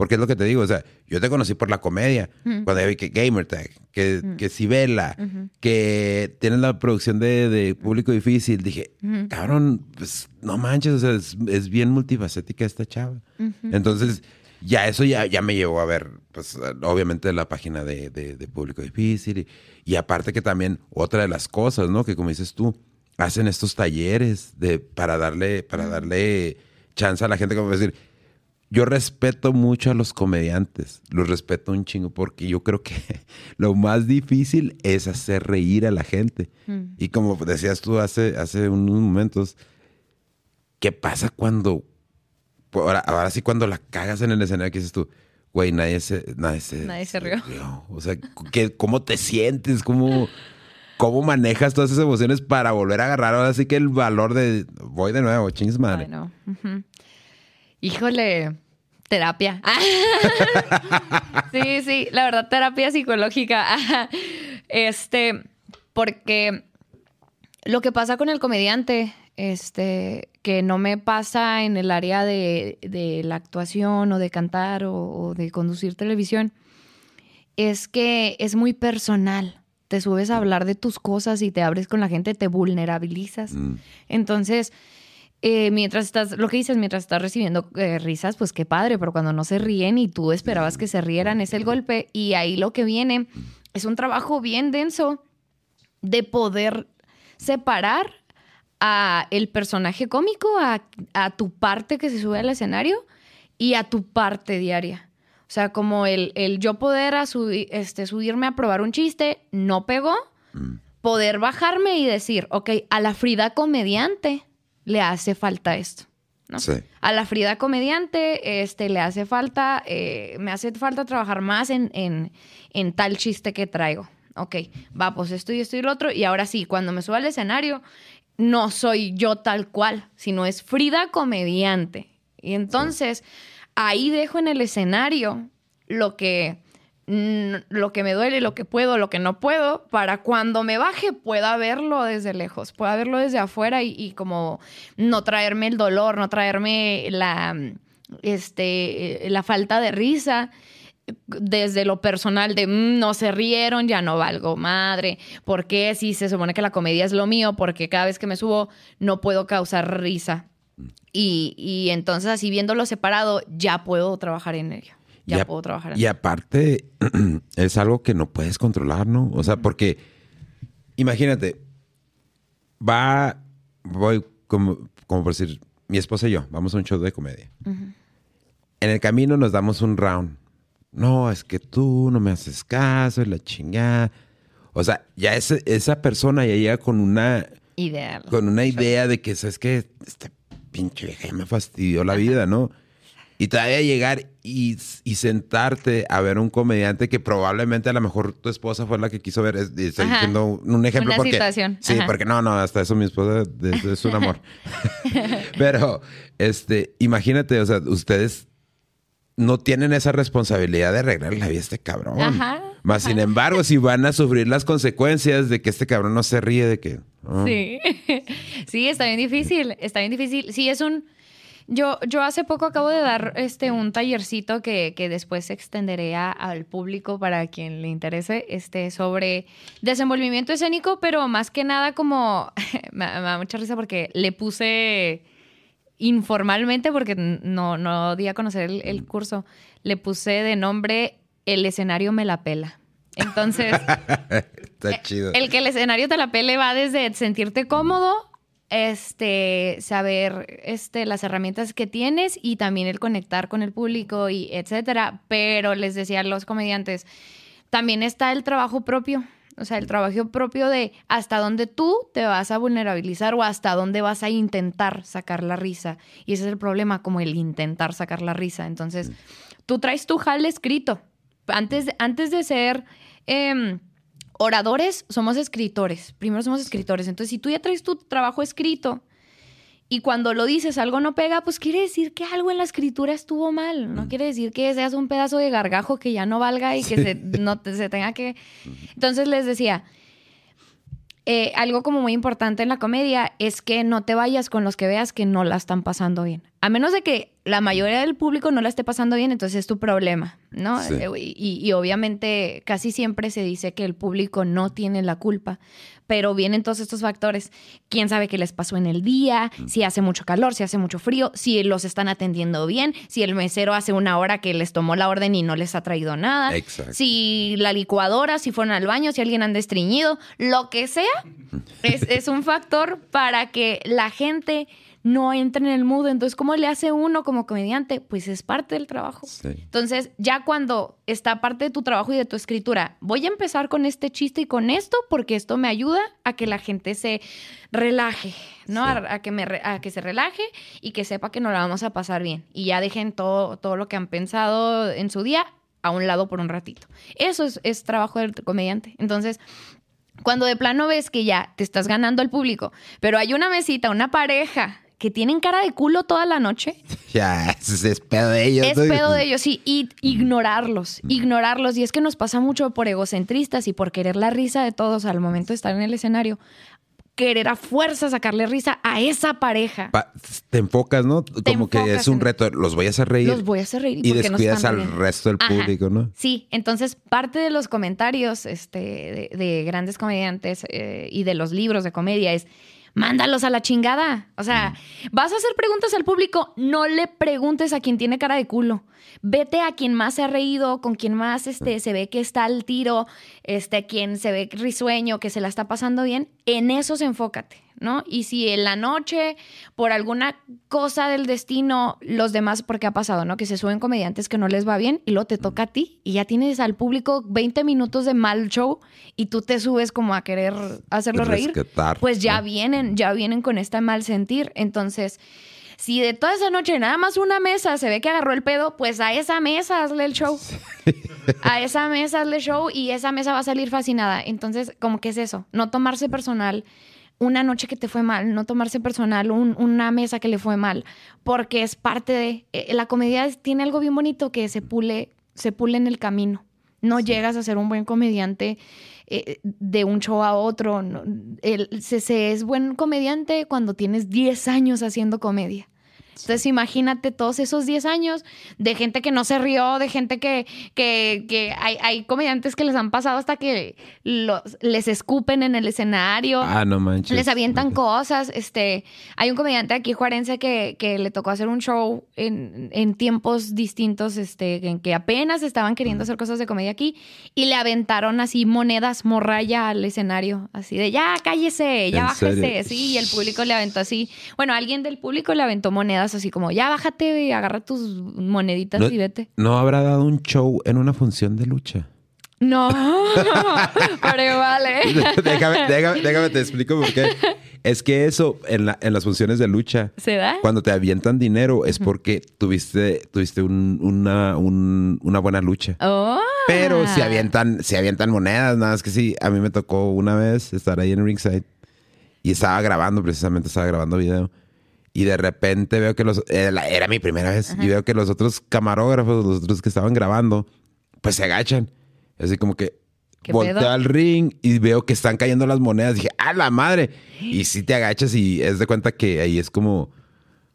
porque es lo que te digo, o sea, yo te conocí por la comedia, mm. cuando vi que Gamertag, que, mm. que Sibela, mm -hmm. que tienes la producción de, de Público Difícil. Dije, -hmm. cabrón, pues no manches, o sea, es, es bien multifacética esta chava. -hmm. Entonces, ya eso ya, ya me llevó a ver, pues obviamente la página de, de, de Público Difícil. Y, y, aparte que también otra de las cosas, ¿no? Que como dices tú, hacen estos talleres de, para darle, para darle chance a la gente, como decir, yo respeto mucho a los comediantes, los respeto un chingo porque yo creo que lo más difícil es hacer reír a la gente. Mm. Y como decías tú hace, hace unos momentos, ¿qué pasa cuando Pues Ahora, ahora sí, cuando la cagas en el escenario, que dices tú, güey, nadie se, nadie se, Nadie se rió. O sea, ¿qué- ¿cómo te sientes? ¿Cómo, ¿Cómo manejas todas esas emociones para volver a agarrar ahora sí que el valor de voy de nuevo, chingues madre? Bueno, ujú. Híjole, terapia. sí, sí, la verdad, terapia psicológica. este, porque lo que pasa con el comediante, este, que no me pasa en el área de, de la actuación o de cantar o, o de conducir televisión, es que es muy personal. Te subes a hablar de tus cosas y te abres con la gente, te vulnerabilizas. Mm. Entonces, eh, mientras estás, lo que dices, mientras estás recibiendo eh, risas, pues qué padre, pero cuando no se ríen y tú esperabas que se rieran, es el golpe. Y ahí lo que viene es un trabajo bien denso de poder separar a el personaje cómico, a, a tu parte que se sube al escenario y a tu parte diaria. O sea, como el, el yo poder a subi- este, subirme a probar un chiste, no pegó, poder bajarme y decir, ok, a la Frida comediante le hace falta esto. ¿no? Sí. A la Frida comediante este, le hace falta, eh, me hace falta trabajar más en, en, en tal chiste que traigo. Ok, va, pues esto y esto y lo otro. Y ahora sí, cuando me subo al escenario, no soy yo tal cual, sino es Frida comediante. Y entonces, ahí dejo en el escenario lo que, lo que me duele, lo que puedo, lo que no puedo, para cuando me baje pueda verlo desde lejos, pueda verlo desde afuera y, y como no traerme el dolor, no traerme la, este, la falta de risa desde lo personal de "Mm, no se rieron, ya no valgo madre. ¿Por qué si se supone que la comedia es lo mío? Porque cada vez que me subo no puedo causar risa. Y, y entonces así viéndolo separado ya puedo trabajar en ello. Ya a- puedo trabajar en Y aparte, es algo que no puedes controlar, ¿no? O sea, porque imagínate, va, voy como, como por decir, mi esposa y yo, vamos a un show de comedia. En el camino nos damos un round. No, es que tú no me haces caso, es la chingada. O sea, ya ese- esa persona ya llega con una, Ideal. con una idea de que, ¿sabes qué? Esta pinche vieja me fastidió la vida, ¿no? Y todavía llegar y, y sentarte a ver un comediante que probablemente a lo mejor tu esposa fue la que quiso ver. Es- Estoy Ajá. diciendo un ejemplo Una porque... situación. Sí, Ajá. porque no, no, hasta eso mi esposa es, es un amor. Pero, este, imagínate, o sea, ustedes no tienen esa responsabilidad de arreglar la vida a este cabrón. Ajá, Más sin embargo, si van a sufrir las consecuencias de que este cabrón no se ríe de que... oh, Sí. sí, está bien difícil. Está bien difícil. Sí, es un. Yo, yo hace poco acabo de dar este un tallercito que, que después extenderé a- al público para quien le interese, este, sobre desenvolvimiento escénico, pero más que nada como me, me da mucha risa porque le puse informalmente, porque no, no di a conocer el, el curso, le puse de nombre El escenario me la pela. Entonces. Está chido. El que el escenario te la pele va desde sentirte cómodo, este, saber este, las herramientas que tienes y también el conectar con el público y etcétera. Pero les decía a los comediantes, también está el trabajo propio. O sea, el trabajo propio de hasta dónde tú te vas a vulnerabilizar o hasta dónde vas a intentar sacar la risa. Y ese es el problema, como el intentar sacar la risa. Entonces, tú traes tu jale escrito. Antes, de- antes de ser em, oradores, somos escritores. Primero somos escritores. Entonces, si tú ya traes tu trabajo escrito y cuando lo dices algo no pega, pues quiere decir que algo en la escritura estuvo mal. No quiere decir que seas un pedazo de gargajo que ya no valga y que se, no te- se tenga que... Entonces les decía, eh, algo como muy importante en la comedia es que no te vayas con los que veas que no la están pasando bien. A menos de que la mayoría del público no la esté pasando bien, entonces es tu problema, ¿no? Sí. Eh, Y, y obviamente casi siempre se dice que el público no tiene la culpa, pero vienen todos estos factores. ¿Quién sabe qué les pasó en el día? Si hace mucho calor, si hace mucho frío, si los están atendiendo bien, si el mesero hace una hora que les tomó la orden y no les ha traído nada, Exacto. si la licuadora, si fueron al baño, si alguien anda estreñido, lo que sea, es, es un factor para que la gente no entra en el mood. Entonces, ¿cómo le hace uno como comediante? Pues es parte del trabajo. Sí. Entonces, ya cuando está parte de tu trabajo y de tu escritura, voy a empezar con este chiste y con esto porque esto me ayuda a que la gente se relaje, ¿no? Sí. A, a que me re- a que se relaje y que sepa que nos la vamos a pasar bien. Y ya dejen todo, todo lo que han pensado en su día a un lado por un ratito. Eso es, es trabajo del comediante. Entonces, cuando de plano ves que ya te estás ganando al público, pero hay una mesita, una pareja que tienen cara de culo toda la noche, Ya, ese es pedo de ellos. es ¿no? pedo de ellos, sí, y ignorarlos, ignorarlos. Y es que nos pasa mucho por egocentristas y por querer la risa de todos al momento de estar en el escenario. Querer a fuerza sacarle risa a esa pareja. Pa- te enfocas, ¿no? Como que es un reto. Los voy a hacer reír. Los voy a hacer reír. y descuidas al riendo. resto del Ajá. público, ¿no? Sí, entonces parte de los comentarios este, de, de grandes comediantes eh, y de los libros de comedia es mándalos a la chingada. O sea, vas a hacer preguntas al público, no le preguntes a quien tiene cara de culo. Vete a quien más se ha reído, con quien más este, se ve que está al tiro, este, quien se ve risueño, que se la está pasando bien. En esos enfócate, ¿no? Y si en la noche, por alguna cosa del destino, los demás, porque ha pasado, ¿no? Que se suben comediantes que no les va bien y luego te toca a ti y ya tienes al público 20 minutos de mal show y tú te subes como a querer hacerlo reír. Pues ya vienen, ya vienen con este mal sentir. Entonces, si de toda esa noche nada más una mesa se ve que agarró el pedo, pues a esa mesa hazle el show. A esa mesa hazle show y esa mesa va a salir fascinada. Entonces, como que es eso, no tomarse personal una noche que te fue mal, no tomarse personal un- una mesa que le fue mal, porque es parte de... eh, la comedia tiene algo bien bonito que se pule, se pule en el camino. No llegas a ser un buen comediante eh, de un show a otro. no- el- se, se es buen comediante cuando tienes 10 años haciendo comedia. Entonces imagínate todos esos 10 años de gente que no se rió, de gente que, que, que hay, hay comediantes que les han pasado hasta que los, les escupen en el escenario. Ah, no manches. Les avientan cosas. Este, hay un comediante aquí juarense que, que le tocó hacer un show en, en tiempos distintos, este, en que apenas estaban queriendo hacer cosas de comedia aquí, y le aventaron así monedas, morralla al escenario, así de ya cállese, ya ¿En bájese. serio? Sí, y el público le aventó así. Bueno, alguien del público le aventó monedas así como, ya bájate y agarra tus moneditas No, y vete. no habrá dado un show en una función de lucha. No, pero vale. déjame, déjame, déjame te explico por qué. Es que eso, en, la- en las funciones de lucha, ¿Se da? cuando te avientan dinero, es porque tuviste, tuviste un- una, un- una buena lucha. Oh. Pero si avientan, si avientan monedas, nada más que sí. A mí me tocó una vez estar ahí en Ringside y estaba grabando, precisamente estaba grabando video. Y de repente veo que los... Era, era mi primera vez. Y veo que los otros camarógrafos, los otros que estaban grabando, pues se agachan. Así como que ¿Qué volteo al ring y veo que están cayendo las monedas. Dije, ¡ah, la madre! Y si te agachas y es de cuenta que ahí es como...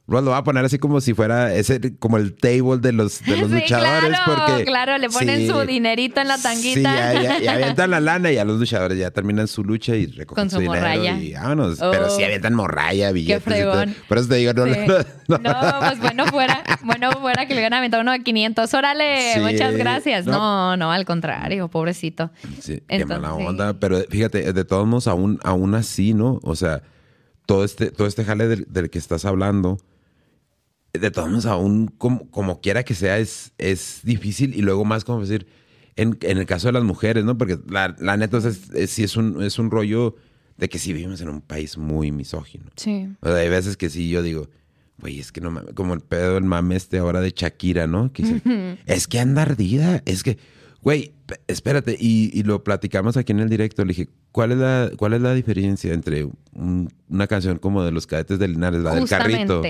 Lo voy a poner así como si fuera ese, como el table de los, de los Sí, luchadores. claro, porque, claro, le ponen Sí. su dinerito en la tanguita. Sí, ya avientan la lana y a los luchadores ya terminan su lucha y recogen Con su dinero y vámonos. Pero Oh. sí avientan morralla, billetes. y todo. fregón. Por eso te digo, no, Sí. no, no. No, pues bueno fuera, bueno fuera que le hubieran aventado uno de 500. Órale, muchas gracias. no. No, al contrario, pobrecito. Sí, qué mala onda. Pero fíjate, de todos modos, aún, aún así, ¿no? O sea, todo este, todo este jale del, del que estás hablando, de todos modos, aún como, como quiera que sea, es, es difícil. Y luego más, como decir, en, en el caso de las mujeres, ¿no? Porque la, la neta, sea, es, es- sí es un, es un rollo de que sí vivimos en un país muy misógino. Sí. O sea, hay veces que sí, yo digo, güey, es que no mames, como el pedo del mame este ahora de Shakira, ¿no? Que dice, es que anda ardida, es que, güey, espérate, y, y lo platicamos aquí en el directo, le dije, ¿cuál es la, cuál es la diferencia entre un- una canción como de los cadetes de Linares, la del carrito?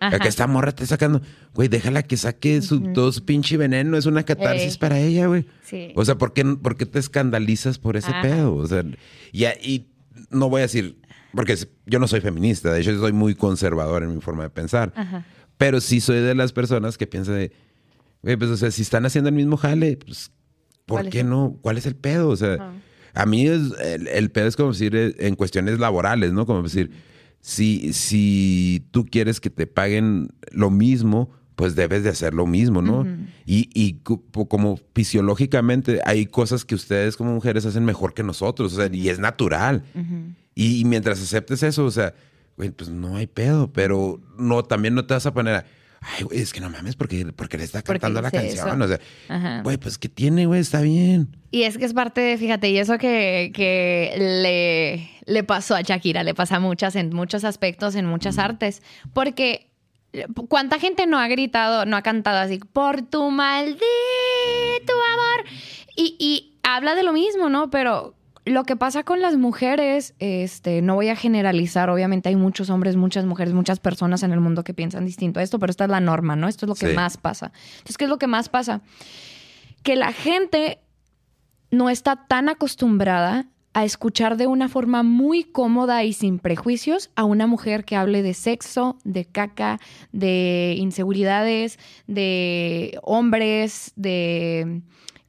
Que esta morra te sacando, güey, déjala que saque su, todo su pinche veneno, es una catarsis para ella, güey. Sí. O sea, ¿por qué, por qué te escandalizas por ese Ajá. pedo? O sea, y, y no voy a decir, porque yo no soy feminista, de hecho soy muy conservador en mi forma de pensar, Ajá. pero sí soy de las personas que piensan de, güey, pues o sea, si están haciendo el mismo jale, pues, ¿por ¿Cuál es qué no? ¿Cuál es el pedo? O sea, Ajá. a mí es, el, el pedo es como decir eh, en cuestiones laborales, ¿no? Como decir, si, si tú quieres que te paguen lo mismo, pues debes de hacer lo mismo, ¿no? Y, y como fisiológicamente hay cosas que ustedes como mujeres hacen mejor que nosotros, o sea, y es natural. Y, y mientras aceptes eso, o sea, güey, pues no hay pedo, pero no, también no te vas a poner a, ay, güey, es que no mames, porque, porque le está cantando la canción. eso. O sea, güey, pues que tiene, güey, está bien. Y es que es parte de, fíjate, y eso que, que le, le pasó a Shakira, le pasa a muchas, en muchos aspectos, en muchas artes. Porque, ¿cuánta gente no ha gritado, no ha cantado así, por tu maldito amor? Y, y habla de lo mismo, ¿no? Pero lo que pasa con las mujeres, este, no voy a generalizar, obviamente hay muchos hombres, muchas mujeres, muchas personas en el mundo que piensan distinto a esto, pero esta es la norma, ¿no? Esto es lo que Sí. más pasa. Entonces, ¿qué es lo que más pasa? Que la gente no está tan acostumbrada a escuchar de una forma muy cómoda y sin prejuicios a una mujer que hable de sexo, de caca, de inseguridades, de hombres, de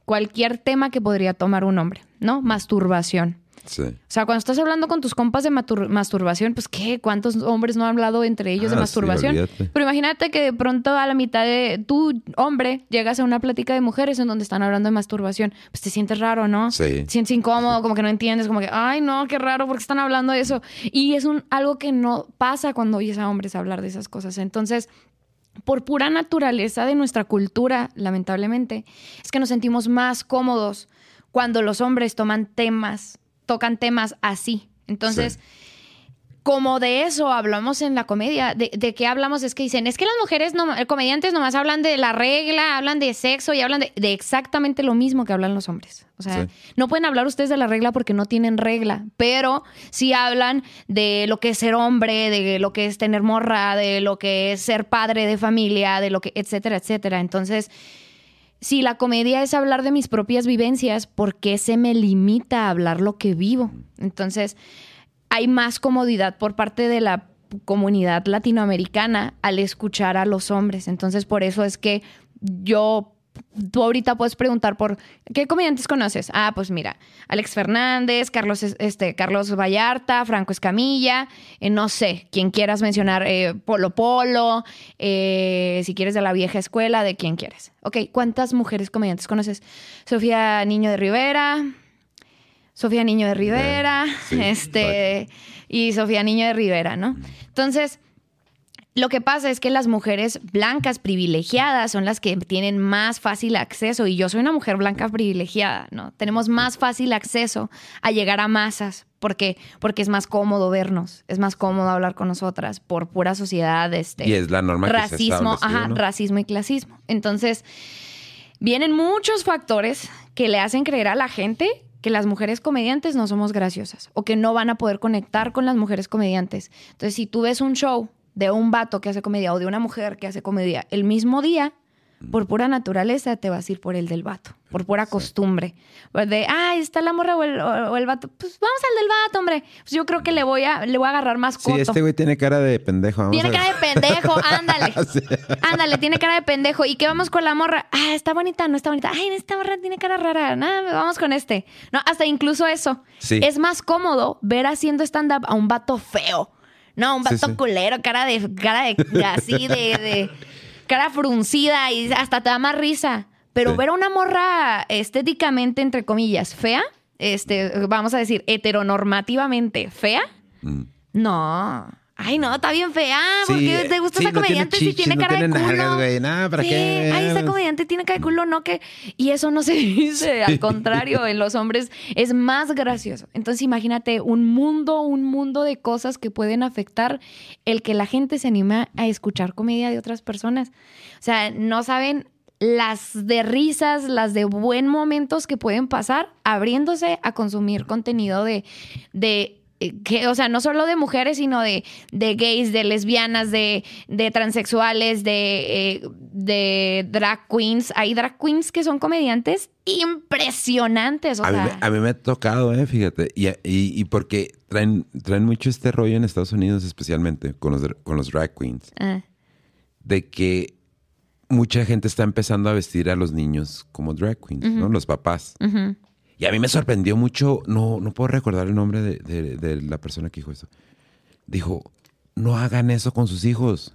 cualquier tema que podría tomar un hombre, ¿no? Masturbación. Sí. O sea, cuando estás hablando con tus compas de masturbación, pues ¿qué? ¿Cuántos hombres no han hablado entre ellos de Ah, sí, masturbación? olvídate. Pero imagínate que de pronto a la mitad de tú, hombre, llegas a una plática de mujeres en donde están hablando de masturbación. Pues te sientes raro, ¿no? Sí. Te sientes incómodo, como que no entiendes, como que, ay, no, qué raro, ¿por qué están hablando de eso? Y es un, algo que no pasa cuando oyes a hombres hablar de esas cosas. Entonces, por pura naturaleza de nuestra cultura, lamentablemente, es que nos sentimos más cómodos cuando los hombres toman temas, tocan temas así. Entonces, como de eso hablamos en la comedia, de, de qué hablamos es que dicen, es que las mujeres, no, comediantes nomás hablan de la regla, hablan de sexo y hablan de, de exactamente lo mismo que hablan los hombres. O sea, Sí. no pueden hablar ustedes de la regla porque no tienen regla, pero sí hablan de lo que es ser hombre, de lo que es tener morra, de lo que es ser padre de familia, de lo que, etcétera, etcétera. Entonces, si la comedia es hablar de mis propias vivencias, ¿por qué se me limita a hablar lo que vivo? Entonces, hay más comodidad por parte de la comunidad latinoamericana al escuchar a los hombres. Entonces, por eso es que yo, tú ahorita puedes preguntar por qué comediantes conoces. Ah, pues mira, Alex Fernández, Carlos, este, Carlos Vallarta, Franco Escamilla, eh, no sé, quien quieras mencionar, eh, Polo Polo, eh, si quieres de la vieja escuela, de quien quieres. Ok, ¿cuántas mujeres comediantes conoces? Sofía Niño de Rivera, Sofía Niño de Rivera, Sí, este, y Sofía Niño de Rivera, ¿no? Entonces, lo que pasa es que las mujeres blancas privilegiadas son las que tienen más fácil acceso, y yo soy una mujer blanca privilegiada, ¿no? Tenemos más fácil acceso a llegar a masas. ¿Por qué? Porque es más cómodo vernos, es más cómodo hablar con nosotras por pura sociedad, este, Y es la norma que se racismo, ajá, ¿no? racismo y clasismo. Entonces, vienen muchos factores que le hacen creer a la gente que las mujeres comediantes no somos graciosas o que no van a poder conectar con las mujeres comediantes. Entonces, si tú ves un show de un vato que hace comedia o de una mujer que hace comedia el mismo día, por pura naturaleza te vas a ir por el del vato, por pura costumbre. Pues De, ah, está la morra o el, o el vato. Pues vamos al del vato, hombre. Pues yo creo que le voy a, le voy a agarrar más Sí, coto. este güey tiene cara de pendejo. Vamos Tiene cara de pendejo, ándale. Sí. Ándale, tiene cara de pendejo. ¿Y qué vamos con la morra? Ah, está bonita, no está bonita. Ay, esta morra tiene cara rara. Nada, vamos con este. No, hasta incluso eso. Sí. Es más cómodo ver haciendo stand-up a un vato feo. No, un Sí, vato sí. culero, cara de, cara de, así, de, de- cara fruncida y hasta te da más risa. Pero Sí. ver a una morra estéticamente, entre comillas, fea, este, vamos a decir, heteronormativamente fea, Mm. no. Ay, no, está bien fea. ¿Por Sí, qué te gusta sí, esa no tiene comediante si tiene no cara de culo? nalgas, güey. Nah, ¿para sí. qué? Ay, esa comediante tiene cara de culo, no que... Y eso no se dice. Al contrario, en los hombres es más gracioso. Entonces imagínate un mundo, un mundo de cosas que pueden afectar el que la gente se anima a escuchar comedia de otras personas. O sea, no saben las de risas, las de buen momentos que pueden pasar abriéndose a consumir contenido de, de que, o sea, no solo de mujeres, sino de, de gays, de lesbianas, de, de transexuales, de, eh, de drag queens. Hay drag queens que son comediantes impresionantes. O A mí, sea, me, a mí me ha tocado, eh, fíjate. Y, y, y porque traen, traen mucho este rollo en Estados Unidos, especialmente con los, con los drag queens, ah, de que mucha gente está empezando a vestir a los niños como drag queens, ¿no? Los papás. ujú. Y a mí me sorprendió mucho, no, no puedo recordar el nombre de, de- de la persona que dijo eso. Dijo, no hagan eso con sus hijos.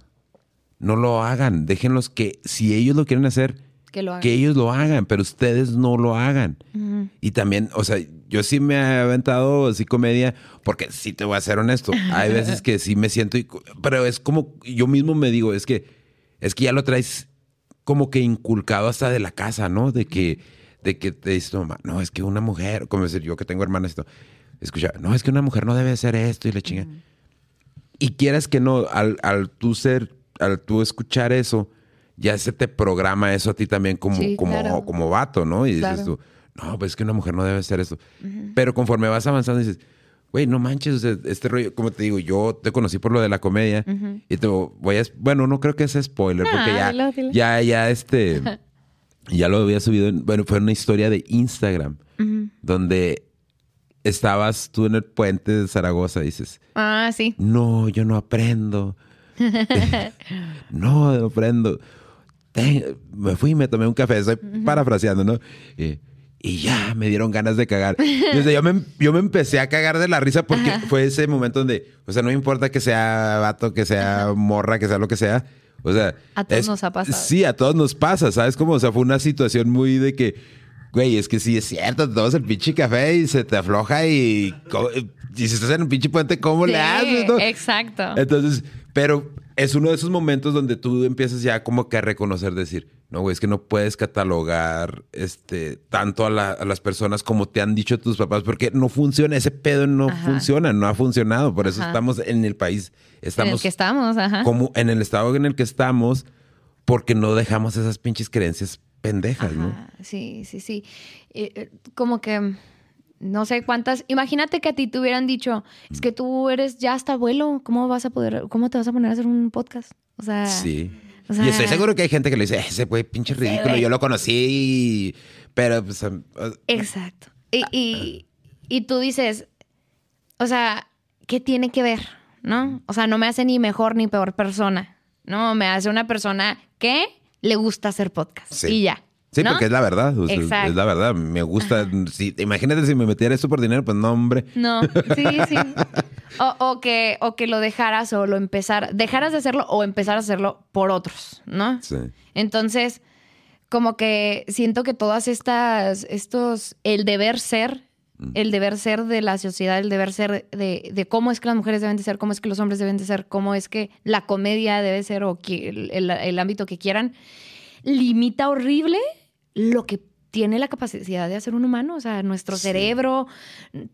No lo hagan. Déjenlos que, si ellos lo quieren hacer, Que lo hagan. que ellos lo hagan, pero ustedes no lo hagan. Ujú. Y también, o sea, yo sí me he aventado así comedia, porque sí te voy a ser honesto. Hay veces que sí me siento, y- pero es como yo mismo me digo, es que, es que ya lo traes como que inculcado hasta de la casa, ¿no? De que, de que te dice tu mamá, no, es que una mujer, como decir yo que tengo hermanas, esto, escucha, no, es que una mujer no debe hacer esto y le chinga. Y quieras que no, al, al tú ser, al tú escuchar eso, ya se te programa eso a ti también como, Sí, como, claro. como vato, ¿no? Y dices tú, no, pues es que una mujer no debe hacer esto. Pero conforme vas avanzando dices, güey, no manches, o sea, este rollo, como te digo, yo te conocí por lo de la comedia y te voy a, bueno, no creo que sea spoiler, porque ya, dilo, dilo. ya, ya, este, ya lo había subido, en- bueno, fue una historia de Instagram, donde estabas tú en el puente de Zaragoza, dices, Ah, sí. no, yo no aprendo. no, no aprendo. Te- me fui y me tomé un café, estoy parafraseando, ¿no? Y, y ya me dieron ganas de cagar. O sea, yo, me, yo me empecé a cagar de la risa porque fue ese momento donde, o sea, no importa que sea vato, que sea morra, que sea lo que sea. O sea, A todos nos ha pasado. Sí, a todos nos pasa, ¿sabes? Como, o sea, fue una situación muy de que, güey, es que sí es cierto, te tomas el pinche café y se te afloja y, y si estás en un pinche puente, ¿cómo le haces? no? Exacto. Entonces, pero es uno de esos momentos donde tú empiezas ya como que a reconocer, decir, no, güey, es que no puedes catalogar este, tanto a, la- a las personas como te han dicho tus papás, porque no funciona, ese pedo no Ajá. funciona, no ha funcionado. Por eso estamos en el país, en el estamos que estamos, ajá. como en el estado en el que estamos, porque no dejamos esas pinches creencias pendejas, ¿no? Sí, sí, sí. Eh, eh, como que no sé cuántas. Imagínate que a ti te hubieran dicho, es que tú eres ya hasta abuelo, ¿cómo vas a poder, cómo te vas a poner a hacer un podcast? O sea, Sí. o sea- y estoy seguro que hay gente que le dice, ese güey pinche ridículo, yo lo conocí, pero pues... uh, exacto. Y, y, y tú dices, o sea, ¿qué tiene que ver? ¿No? O sea, no me hace ni mejor ni peor persona. No, me hace una persona que le gusta hacer podcast. Sí. Y ya. Sí, ¿no? porque es la verdad. o sea, Exacto. es la verdad. Me gusta. Si, imagínate si me metiera esto por dinero, pues no, hombre. No, sí, sí. O, o que, o que lo dejaras o lo empezar, dejaras de hacerlo o empezar a hacerlo por otros, ¿no? Sí. Entonces, como que siento que todas estas, estos, el deber ser, el deber ser de la sociedad, el deber ser de, de cómo es que las mujeres deben de ser, cómo es que los hombres deben de ser, cómo es que la comedia debe ser o que el, el- el ámbito que quieran, limita horrible lo que tiene la capacidad de hacer un humano. O sea, nuestro Sí. cerebro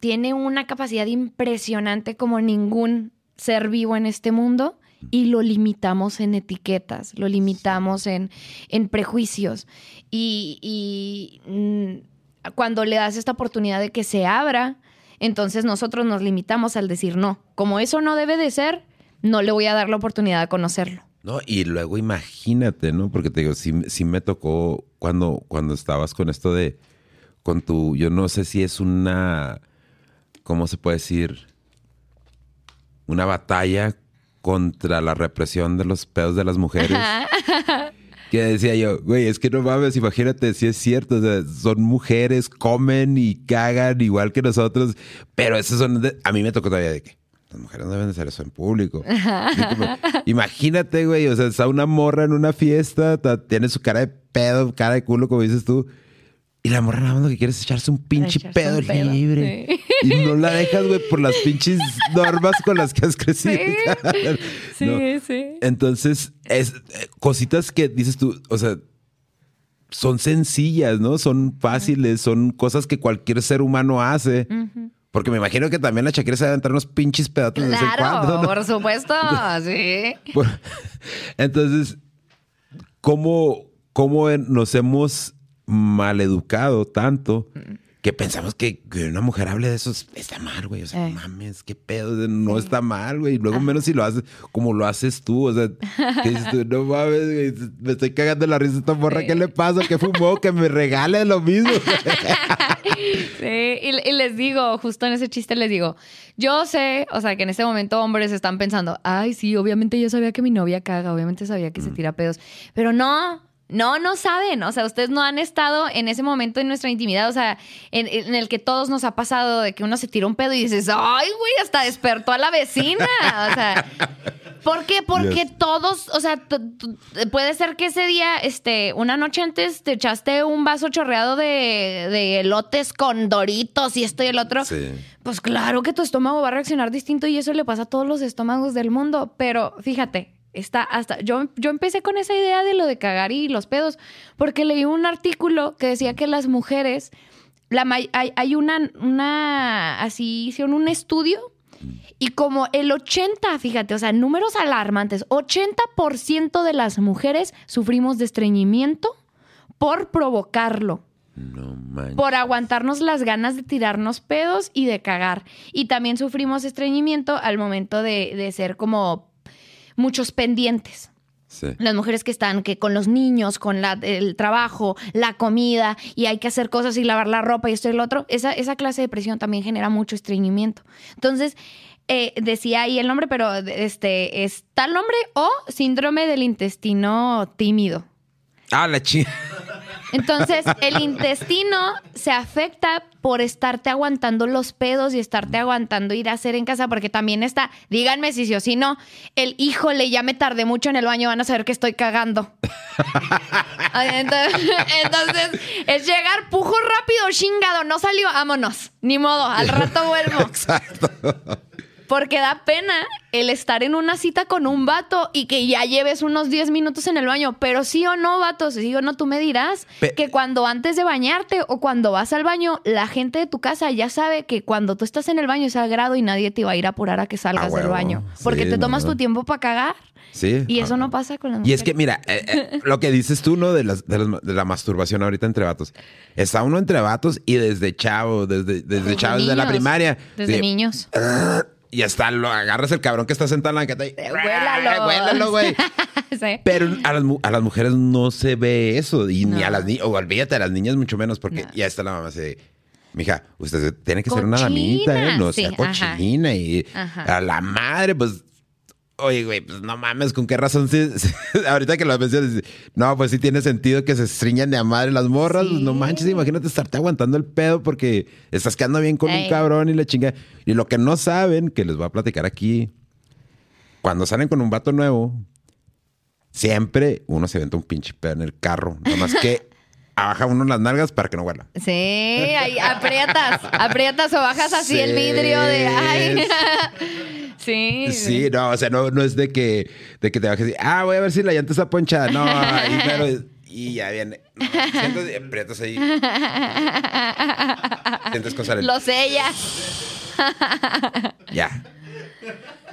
tiene una capacidad impresionante como ningún ser vivo en este mundo y lo limitamos en etiquetas, lo limitamos en, en prejuicios. Y, y, mm, cuando le das esta oportunidad de que se abra, entonces nosotros nos limitamos al decir no. Como eso no debe de ser, no le voy a dar la oportunidad de conocerlo. No, y luego imagínate, ¿no? Porque te digo, sí, sí me tocó cuando, cuando estabas con esto de, con tu, yo no sé si es una, ¿cómo se puede decir? Una batalla contra la represión de los pedos de las mujeres. Que decía yo, güey, es que no mames, imagínate si es cierto, o sea, son mujeres, comen y cagan igual que nosotros, pero esos son, de- a mí me tocó todavía de que las mujeres no deben de hacer eso en público. Como, imagínate, güey, o sea, está una morra en una fiesta, ta- tiene su cara de pedo, cara de culo, como dices tú, y la morra nada más lo que quiere es echarse un pinche pedo un libre. sí. Y no la dejas, güey, por las pinches normas con las que has crecido. Sí, No. sí. Entonces, es cositas que dices tú, o sea, son sencillas, ¿no? Son fáciles, son cosas que cualquier ser humano hace. Porque me imagino que también la Shakira se va a entrar unos pinches pedazos de vez en cuando. ¿no? por supuesto, sí. Entonces, ¿cómo, cómo nos hemos maleducado tanto que pensamos que, que una mujer hable de eso es- está mal, güey? O sea, Eh. mames, qué pedo, o sea, no está mal, güey. Y Luego menos si lo haces como lo haces tú, o sea, que dices tú, no mames, güey, me estoy cagando la risa esta morra, ¿qué le pasa? ¿Qué fumó? Que me regale lo mismo. Sí, y, y les digo, justo en ese chiste les digo, yo sé, o sea, que en este momento hombres están pensando, ay, sí, obviamente yo sabía que mi novia caga, obviamente sabía que se tira pedos, pero no. No, no saben, o sea, ustedes no han estado en ese momento en nuestra intimidad, o sea, en, en el que todos nos ha pasado de que uno se tira un pedo y dices, ay, güey, hasta despertó a la vecina, o sea, ¿Por qué? Porque Yes. todos, o sea, puede ser que ese día, este, una noche antes te echaste un vaso chorreado de, de elotes con doritos y esto y el otro. Sí. Pues claro que tu estómago va a reaccionar distinto y eso le pasa a todos los estómagos del mundo. Pero fíjate, está hasta. Yo, yo empecé con esa idea de lo de cagar y los pedos, porque leí un artículo que decía que las mujeres. La, hay, hay una, una. Así hicieron un estudio y como el 80, fíjate, o sea, números alarmantes, 80% de las mujeres sufrimos de estreñimiento por provocarlo No manches. por aguantarnos las ganas de tirarnos pedos y de cagar. Y también sufrimos estreñimiento al momento de, de ser como muchos pendientes. Sí. Las mujeres que están que con los niños, con la- el trabajo, la comida, y hay que hacer cosas y lavar la ropa y esto y lo otro, esa, esa clase de presión también genera mucho estreñimiento. Entonces, eh, decía ahí el nombre, pero este, ¿es tal nombre o síndrome del intestino tímido? Ah, la chinga. Entonces, el intestino se afecta por estarte aguantando los pedos y estarte aguantando ir a hacer en casa, porque también está, díganme si sí o si no, el híjole, ya me tardé mucho en el baño, van a saber que estoy cagando. Entonces, entonces, es llegar, pujo rápido, chingado, no salió, vámonos, ni modo, al rato vuelvo. Exacto. Porque da pena el estar en una cita con un vato y que ya lleves unos 10 minutos en el baño. Pero sí o no, vatos, sí o no, tú me dirás Pe- que cuando antes de bañarte o cuando vas al baño, la gente de tu casa ya sabe que cuando tú estás en el baño es sagrado y nadie te va a ir a apurar a que salgas del huevo. baño. Porque Sí, te tomas tu tiempo para cagar. Sí. Y eso Ah. no pasa con las Y mujeres. es que, mira, eh, eh, lo que dices tú, ¿no? De, las, de, las- de la masturbación ahorita entre vatos. Está uno entre vatos y desde chavo, desde, desde, chavo, desde la primaria. Desde Sí. niños. Y hasta lo agarras el cabrón que está sentado en la banqueta y... Eh, huélalo. Güey. Sí. Pero a las, mu- a las mujeres no se ve eso. Y ni a las niñas, o olvídate, a las niñas mucho menos, porque No. ya está la mamá así. Mija, usted tiene que ser una damita, ¿eh? No sea sí, ajá. cochina. Y Ajá. a la madre, pues. Oye, güey, pues no mames, ¿con qué razón? sí- sí- ahorita que lo mencionas, no, pues sí tiene sentido que se estriñan de a madre las morras. pues, no manches, imagínate estarte aguantando el pedo porque estás quedando bien con un cabrón y la chinga. Y lo que no saben, que les voy a platicar aquí, cuando salen con un vato nuevo, siempre uno se aventa un pinche pedo en el carro. Nada más que abaja uno las nalgas para que no huela. Sí, ahí aprietas, aprietas o bajas así el vidrio de ay. Sí. Sí, no, o sea, no, no es de que, de que te bajes y, ah, voy a ver si la llanta está ponchada. No, ahí, pero, y ya viene. No, sientes y aprietas ahí. Sientes cosas en- Lo sellas. Ya.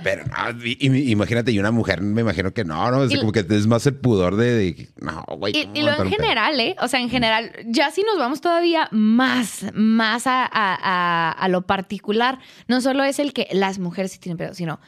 Pero no, y- y- imagínate, y una mujer, me imagino que no, no, es Y- como que es más el pudor de, de- no, güey. Y, ¿cómo y lo en general, ¿eh? O sea, en general, ya si nos vamos todavía más, más a, a- a- a lo particular, no solo es el que las mujeres sí tienen pedo, sino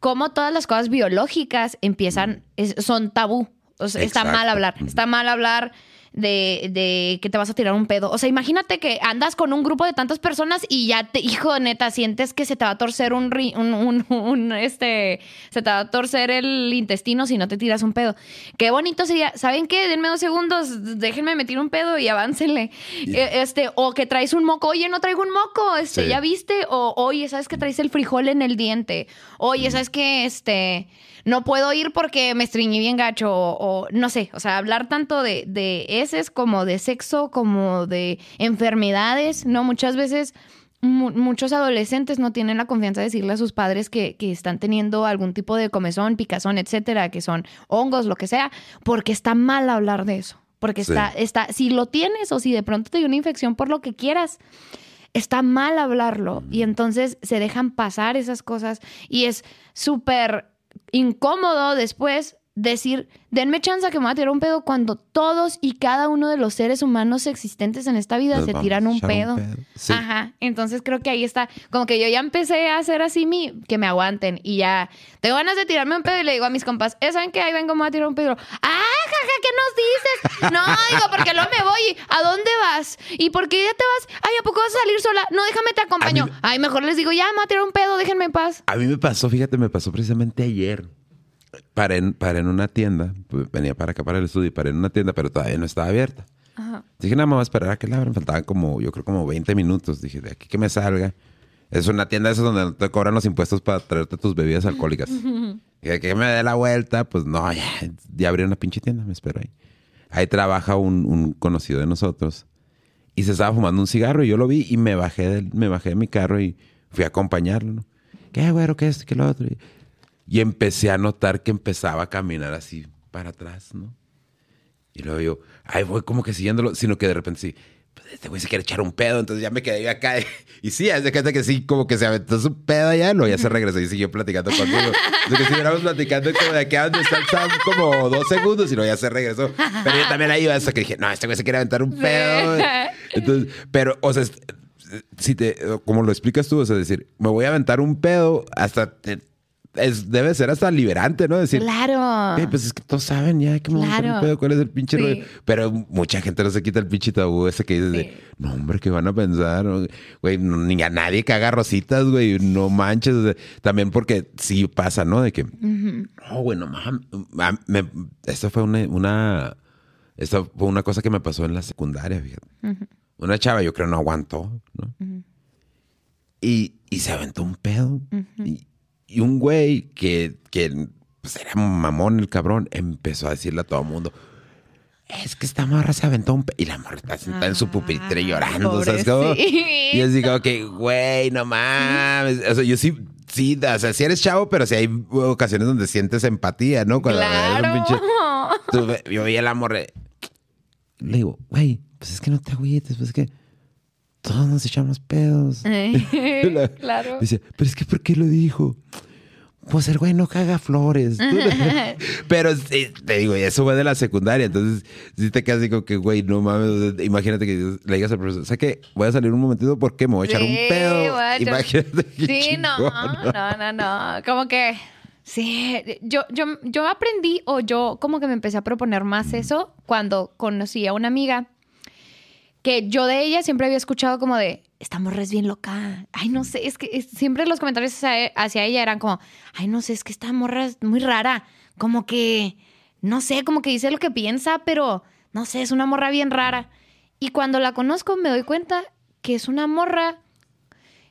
como todas las cosas biológicas empiezan, es- son tabú. O sea, está mal hablar. Está mal hablar de, de que te vas a tirar un pedo. O sea, imagínate que andas con un grupo de tantas personas y ya te, hijo, neta, sientes que se te va a torcer un, ri- un, un- un, este, se te va a torcer el intestino si no te tiras un pedo. Qué bonito sería. ¿Saben qué? Denme dos segundos, déjenme meter un pedo y aváncenle. Eh, Este, o que traes un moco, oye, no traigo un moco, este, Sí. ya viste, o oye, ¿sabes que traes el frijol en el diente? Oye, ¿sabes que este no puedo ir porque me estreñí bien gacho o, o no sé, o sea, hablar tanto de, de heces como de sexo, como de enfermedades, ¿no? Muchas veces mu- muchos adolescentes no tienen la confianza de decirle a sus padres que, que están teniendo algún tipo de comezón, picazón, etcétera, que son hongos, lo que sea, porque está mal hablar de eso. Porque Sí. está, está, si lo tienes o si de pronto te dio una infección por lo que quieras, está mal hablarlo y entonces se dejan pasar esas cosas y es súper incómodo después decir, denme chance que me voy a tirar un pedo cuando todos y cada uno de los seres humanos existentes en esta vida Nos se tiran a un pedo. Sí. Ajá, entonces creo que ahí está, como que yo ya empecé a hacer así mi, que me aguanten y ya tengo ganas de tirarme un pedo y le digo a mis compas, "Eh, ¿saben qué? Ahí vengo, me voy a tirar un pedo. Ah, jaja, ¿qué nos dices? No, digo, porque luego me voy. ¿A dónde vas? ¿Y por qué ya te vas? Ay, ¿a poco vas a salir sola? No, déjame te acompaño. A mí- Ay, mejor les digo, ya, me voy a tirar un pedo, déjenme en paz. A mí me pasó, fíjate, me pasó precisamente ayer. Paré en, paré en una tienda, pues, venía para acá para el estudio y paré en una tienda, pero todavía no estaba abierta. Ajá. Dije, nada, me voy a esperar a que la abran. Faltaban como, yo creo, como 20 minutos. Dije, de aquí que me salga. Es una tienda esa donde te cobran los impuestos para traerte tus bebidas alcohólicas. Y que me dé la vuelta, pues no, ya, ya abrí una pinche tienda, me espero ahí. Ahí trabaja un, un conocido de nosotros. Y se estaba fumando un cigarro y yo lo vi y me bajé de, me bajé de mi carro y fui a acompañarlo, ¿no? ¿Qué, güero? ¿Qué es? ¿Qué lo otro? Y, y empecé a notar que empezaba a caminar así para atrás, ¿no? Y luego yo, ahí voy como que siguiéndolo, sino que de repente sí, pues este güey se quiere echar un pedo, entonces ya me quedé yo acá. Y sí, hace cuenta que sí, como que se aventó su pedo allá, luego ya se regresó y siguió platicando conmigo. Entonces que siguiéramos platicando como de aquí a donde está el Sam, como dos segundos y luego ya se regresó. Pero yo también ahí hasta que dije, no, este güey se quiere aventar un pedo. Entonces, pero, o sea, si te, como lo explicas tú, o sea, decir, me voy a aventar un pedo hasta te, es, debe ser hasta liberante, ¿no? Decir, Claro. "Ey, pues es que todos saben ya un Claro. pedo, cuál es el pinche Sí. rollo. Pero mucha gente no se quita el pinche tabú ese que dices Sí. de, no, hombre, ¿qué van a pensar? Güey, no- ni a nadie que haga rositas, güey, no manches. o sea, también porque sí pasa, ¿no? De que, no, güey, no mames. Me- Esto fue una, una, esto fue una cosa que me pasó en la secundaria, fíjate. Una chava, yo creo, no aguantó, ¿no? y, y se aventó un pedo. y, y un güey que, que pues era mamón el cabrón, empezó a decirle a todo el mundo. Es que esta morra se aventó un pedo. Y la morra está sentada en su pupitre Ah, llorando, ¿sabes cómo? Y yo como que, güey, no mames. O sea, yo sí, sí, o sea, sí eres chavo, pero sí hay ocasiones donde sientes empatía, ¿no? Cuando ves un Claro. pinche- yo veía la morra. Le digo, güey, pues es que no te agüites, pues es que todos nos echamos pedos. La- claro. Dice, pero es que ¿por qué lo dijo? Pues el güey no caga flores. pero sí, te digo, eso fue de la secundaria. Entonces, si te quedas así como que, güey, no mames. Imagínate que le digas al profesor, o sea que voy a salir un momentito porque me voy a echar un Sí, pedo. echar- Imagínate. qué Sí, no, no, no, no. Como que, sí, yo, yo, yo aprendí o yo como que me empecé a proponer más eso cuando conocí a una amiga que yo de ella siempre había escuchado como de, esta morra es bien loca. Ay, no sé, es que es- siempre los comentarios hacia, hacia ella eran como, ay, no sé, es que esta morra es muy rara. Como que, no sé, como que dice lo que piensa, pero no sé, es una morra bien rara. Y cuando la conozco me doy cuenta que es una morra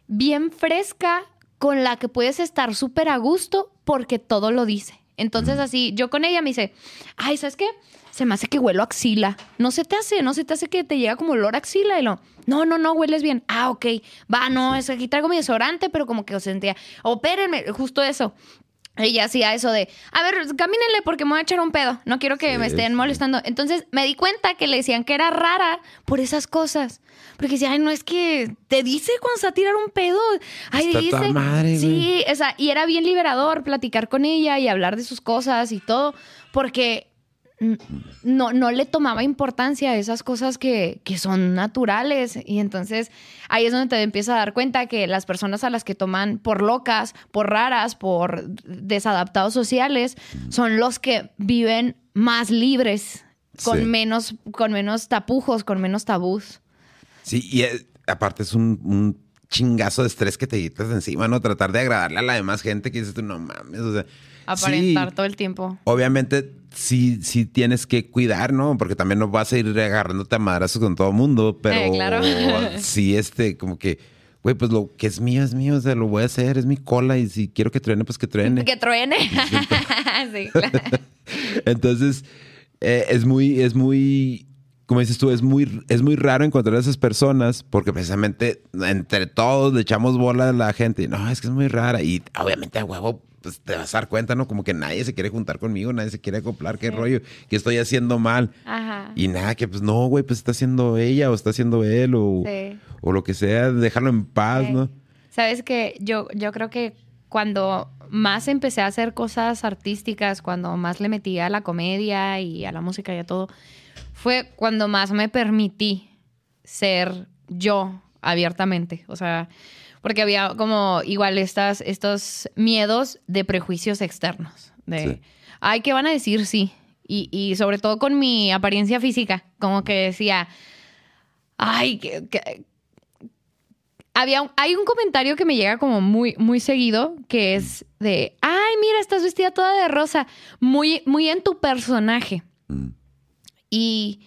bien fresca con la que puedes estar súper a gusto porque todo lo dice. Entonces así, yo con ella me dice, ay, ¿sabes qué? Se me hace que huelo a axila. No se te hace, no se te hace que te llega como olor a axila. Y lo, no, no, no, hueles bien. Ah, ok. Va, no, es que aquí traigo mi desodorante, pero como que os sentía, espérenme, justo eso. Ella hacía eso de, a ver, camínenle porque me voy a echar un pedo. No quiero que Sí, me estén molestando. Entonces me di cuenta que le decían que era rara por esas cosas. Porque decía, ay, no es que te dice cuando se va a tirar un pedo. Ay, Está dice. madre, sí, o sea, y era bien liberador platicar con ella y hablar de sus cosas y todo. Porque no, no le tomaba importancia a esas cosas que, que son naturales. Y entonces ahí es donde te empiezas a dar cuenta que las personas a las que toman por locas, por raras, por desadaptados sociales, son los que viven más libres, con, Sí. menos, con menos tapujos, con menos tabús. Sí, y eh, aparte es un, un chingazo de estrés que te quitas encima, ¿no? Tratar de agradarle a la demás gente que dices tú, no mames, o sea. Aparentar sí, todo el tiempo. Obviamente, sí, sí tienes que cuidar, ¿no? Porque también no vas a ir agarrándote a madrazos con todo el mundo, pero Eh, claro. sí, este, como que, güey, pues lo que es mío es mío, o sea, lo voy a hacer, es mi cola y si quiero que truene, pues que truene. Que truene. sí, claro. Entonces, eh, es muy, es muy, como dices tú, es muy, es muy raro encontrar a esas personas porque precisamente entre todos le echamos bola a la gente. y, No, es que es muy rara. Y obviamente a huevo, pues te vas a dar cuenta, ¿no? Como que nadie se quiere juntar conmigo, nadie se quiere acoplar, qué rollo, que estoy haciendo mal. Ajá. Y nada, que pues no, güey, pues está haciendo ella o está haciendo él o, Sí. o lo que sea, déjalo en paz, Sí. ¿no? Sabes que yo, yo creo que cuando más empecé a hacer cosas artísticas, cuando más le metí a la comedia y a la música y a todo, fue cuando más me permití ser yo abiertamente. O sea, porque había como igual estas, estos miedos de prejuicios externos. De, Sí. ay, ¿qué van a decir? Sí. Y, y sobre todo con mi apariencia física, como que decía, ay, que, que- había un- hay un comentario que me llega como muy, muy seguido, que es de, ay, mira, estás vestida toda de rosa, muy, muy en tu personaje. Mm. Y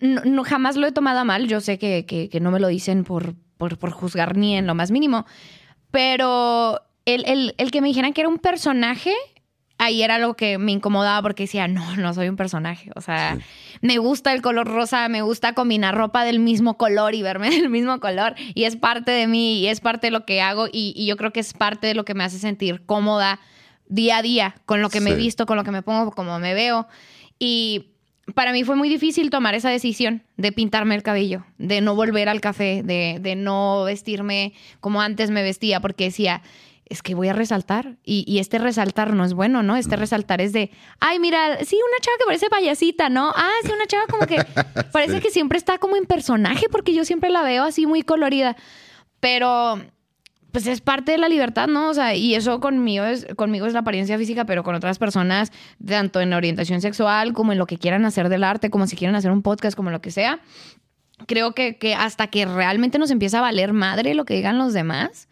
no, no- jamás lo he tomado a mal. Yo sé que, que- que no me lo dicen por, por, por juzgar ni en lo más mínimo. Pero el, el- el que me dijeran que era un personaje ahí era lo que me incomodaba porque decía, no, no soy un personaje. O sea, me gusta el color rosa, me gusta combinar ropa del mismo color y verme del mismo color. Y es parte de mí y es parte de lo que hago y, y yo creo que es parte de lo que me hace sentir cómoda día a día con lo que me Sí. visto, con lo que me pongo, como me veo. Y para mí fue muy difícil tomar esa decisión de pintarme el cabello, de no volver al café, de, de no vestirme como antes me vestía, porque decía, es que voy a resaltar. Y, y este resaltar no es bueno, ¿no? Este resaltar es de, ay, mira, sí, una chava que parece payasita, ¿no? Ah, sí, una chava como que parece que siempre está como en personaje, porque yo siempre la veo así muy colorida. Pero pues es parte de la libertad, ¿no? O sea, y eso conmigo es, conmigo es la apariencia física, pero con otras personas, tanto en orientación sexual como en lo que quieran hacer del arte, como si quieren hacer un podcast, como lo que sea. Creo que, que hasta que realmente nos empieza a valer madre lo que digan los demás,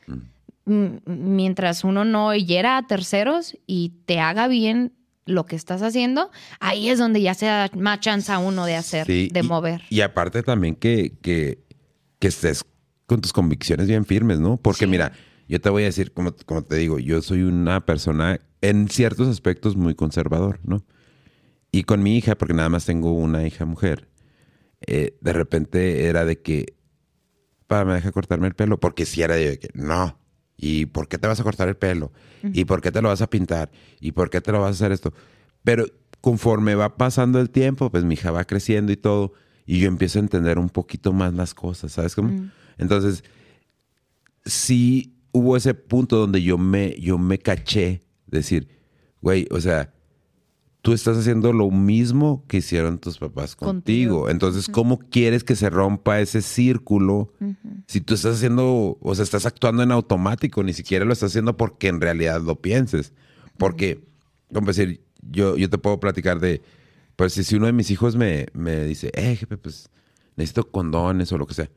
m- mientras uno no hiera a terceros y te haga bien lo que estás haciendo, ahí es donde ya se da más chance a uno de hacer, Sí, de y- mover. Y aparte también que, que, que estés con tus convicciones bien firmes, ¿no? Porque Sí. mira, yo te voy a decir, como, como te digo, yo soy una persona en ciertos aspectos muy conservador, ¿no? Y con mi hija, porque nada más tengo una hija mujer, eh, de repente era de que, para, me deja cortarme el pelo, porque si era de que, no. ¿Y por qué te vas a cortar el pelo? ¿Y por qué te lo vas a pintar? ¿Y por qué te lo vas a hacer esto? Pero conforme va pasando el tiempo, pues mi hija va creciendo y todo, y yo empiezo a entender un poquito más las cosas, ¿sabes cómo? Entonces, sí hubo ese punto donde yo me, yo me caché, decir, güey, o sea, tú estás haciendo lo mismo que hicieron tus papás contigo. Contigo. Entonces, ¿cómo quieres que se rompa ese círculo si tú estás haciendo, o sea, estás actuando en automático, ni siquiera lo estás haciendo porque en realidad lo pienses? Porque, como decir, yo, yo te puedo platicar de, pues si, si uno de mis hijos me, me dice, eh, jefe, pues necesito condones o lo que sea,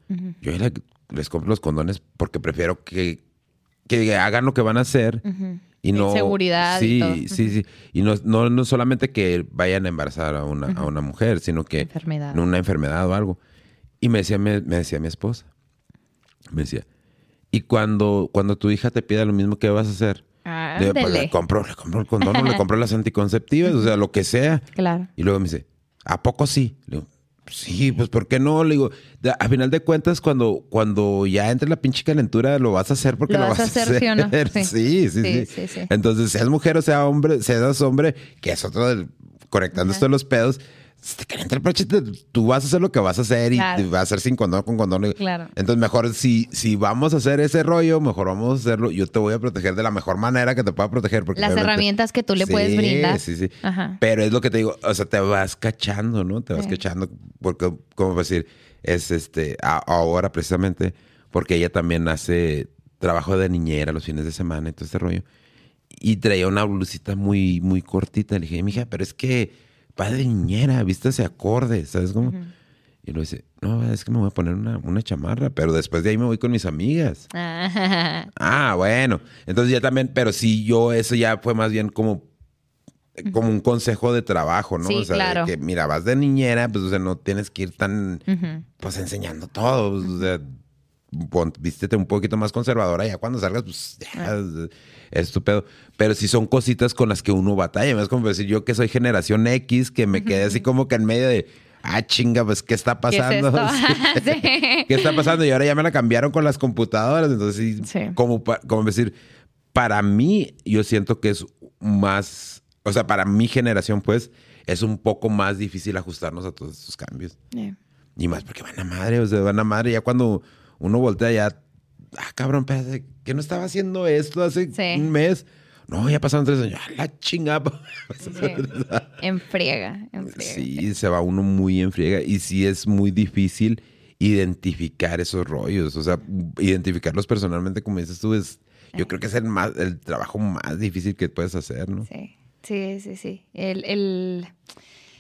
yo le- les compro los condones porque prefiero que, que hagan lo que van a hacer. Y no, seguridad y Sí, todo. sí, sí. Y no, no, no solamente que vayan a embarazar a una, a una mujer, sino que Enfermedad. una enfermedad o algo. Y me decía, me, me decía mi esposa, me decía, y cuando, cuando tu hija te pida lo mismo, ¿qué vas a hacer? Digo, pues, Ándele. le compro, le compro el condón, o le compro las anticonceptivas, o sea, lo que sea. Claro. Y luego me dice, ¿a poco sí? Le digo, sí, pues ¿por qué no? Le digo, a final de cuentas, cuando, cuando ya entre la pinche calentura, lo vas a hacer porque Lo lo, vas a hacer, ¿sí o no? Sí. Sí, sí, sí, Sí, sí, sí. Entonces, seas mujer o sea hombre, seas hombre, que es otro del, conectando esto de los pedos, si te el te- tú vas a hacer lo que vas a hacer y te vas a hacer sin condón, con condón. Claro. Entonces, mejor si, si vamos a hacer ese rollo, mejor vamos a hacerlo. Yo te voy a proteger de la mejor manera que te pueda proteger. Porque Las herramientas que tú le puedes Sí, brindar. Sí, sí. Ajá. Pero es lo que te digo, o sea, te vas cachando, ¿no? Te vas Sí. cachando, porque, como decir, es este, a- ahora precisamente, porque ella también hace trabajo de niñera los fines de semana y todo este rollo. Y traía una blusita muy, muy cortita. Le dije, mija, pero es que va de niñera, vístase acorde, ¿sabes cómo? Y lo dice, no, es que me voy a poner una, una chamarra, pero después de ahí me voy con mis amigas. Ah, Ah, bueno. Entonces ya también, pero sí, yo eso ya fue más bien como, como un consejo de trabajo, ¿no? Sí, o sea, de claro. que mira, vas de niñera, pues o sea, no tienes que ir tan, pues enseñando todo. pues, O sea, vístete un poquito más conservadora, ya cuando salgas, pues ya, es- es estupendo. Pero sí son cositas con las que uno batalla. Es como decir yo que soy generación X, que me quedé así como que en medio de, ah, chinga, pues, ¿qué está ¿Qué es pasando? Sí. ¿Qué está pasando? Y ahora ya me la cambiaron con las computadoras. Entonces, sí. Como, decir, para mí, yo siento que es más, o sea, para mi generación, pues, es un poco más difícil ajustarnos a todos estos cambios. Eh, Y más porque van a madre, o sea, van a madre. Ya cuando uno voltea, ya, ah, cabrón, espérate, ¿qué no estaba haciendo esto hace Sí. un mes? No, ya pasaron tres años. ¡Ah, la chingada! Sí. En friega, en friega. Sí, se va uno muy en friega y sí es muy difícil identificar esos rollos, o sea, identificarlos personalmente, como dices tú, es, yo creo que es el más, el trabajo más difícil que puedes hacer, ¿no? Sí, sí, sí, sí. El, el-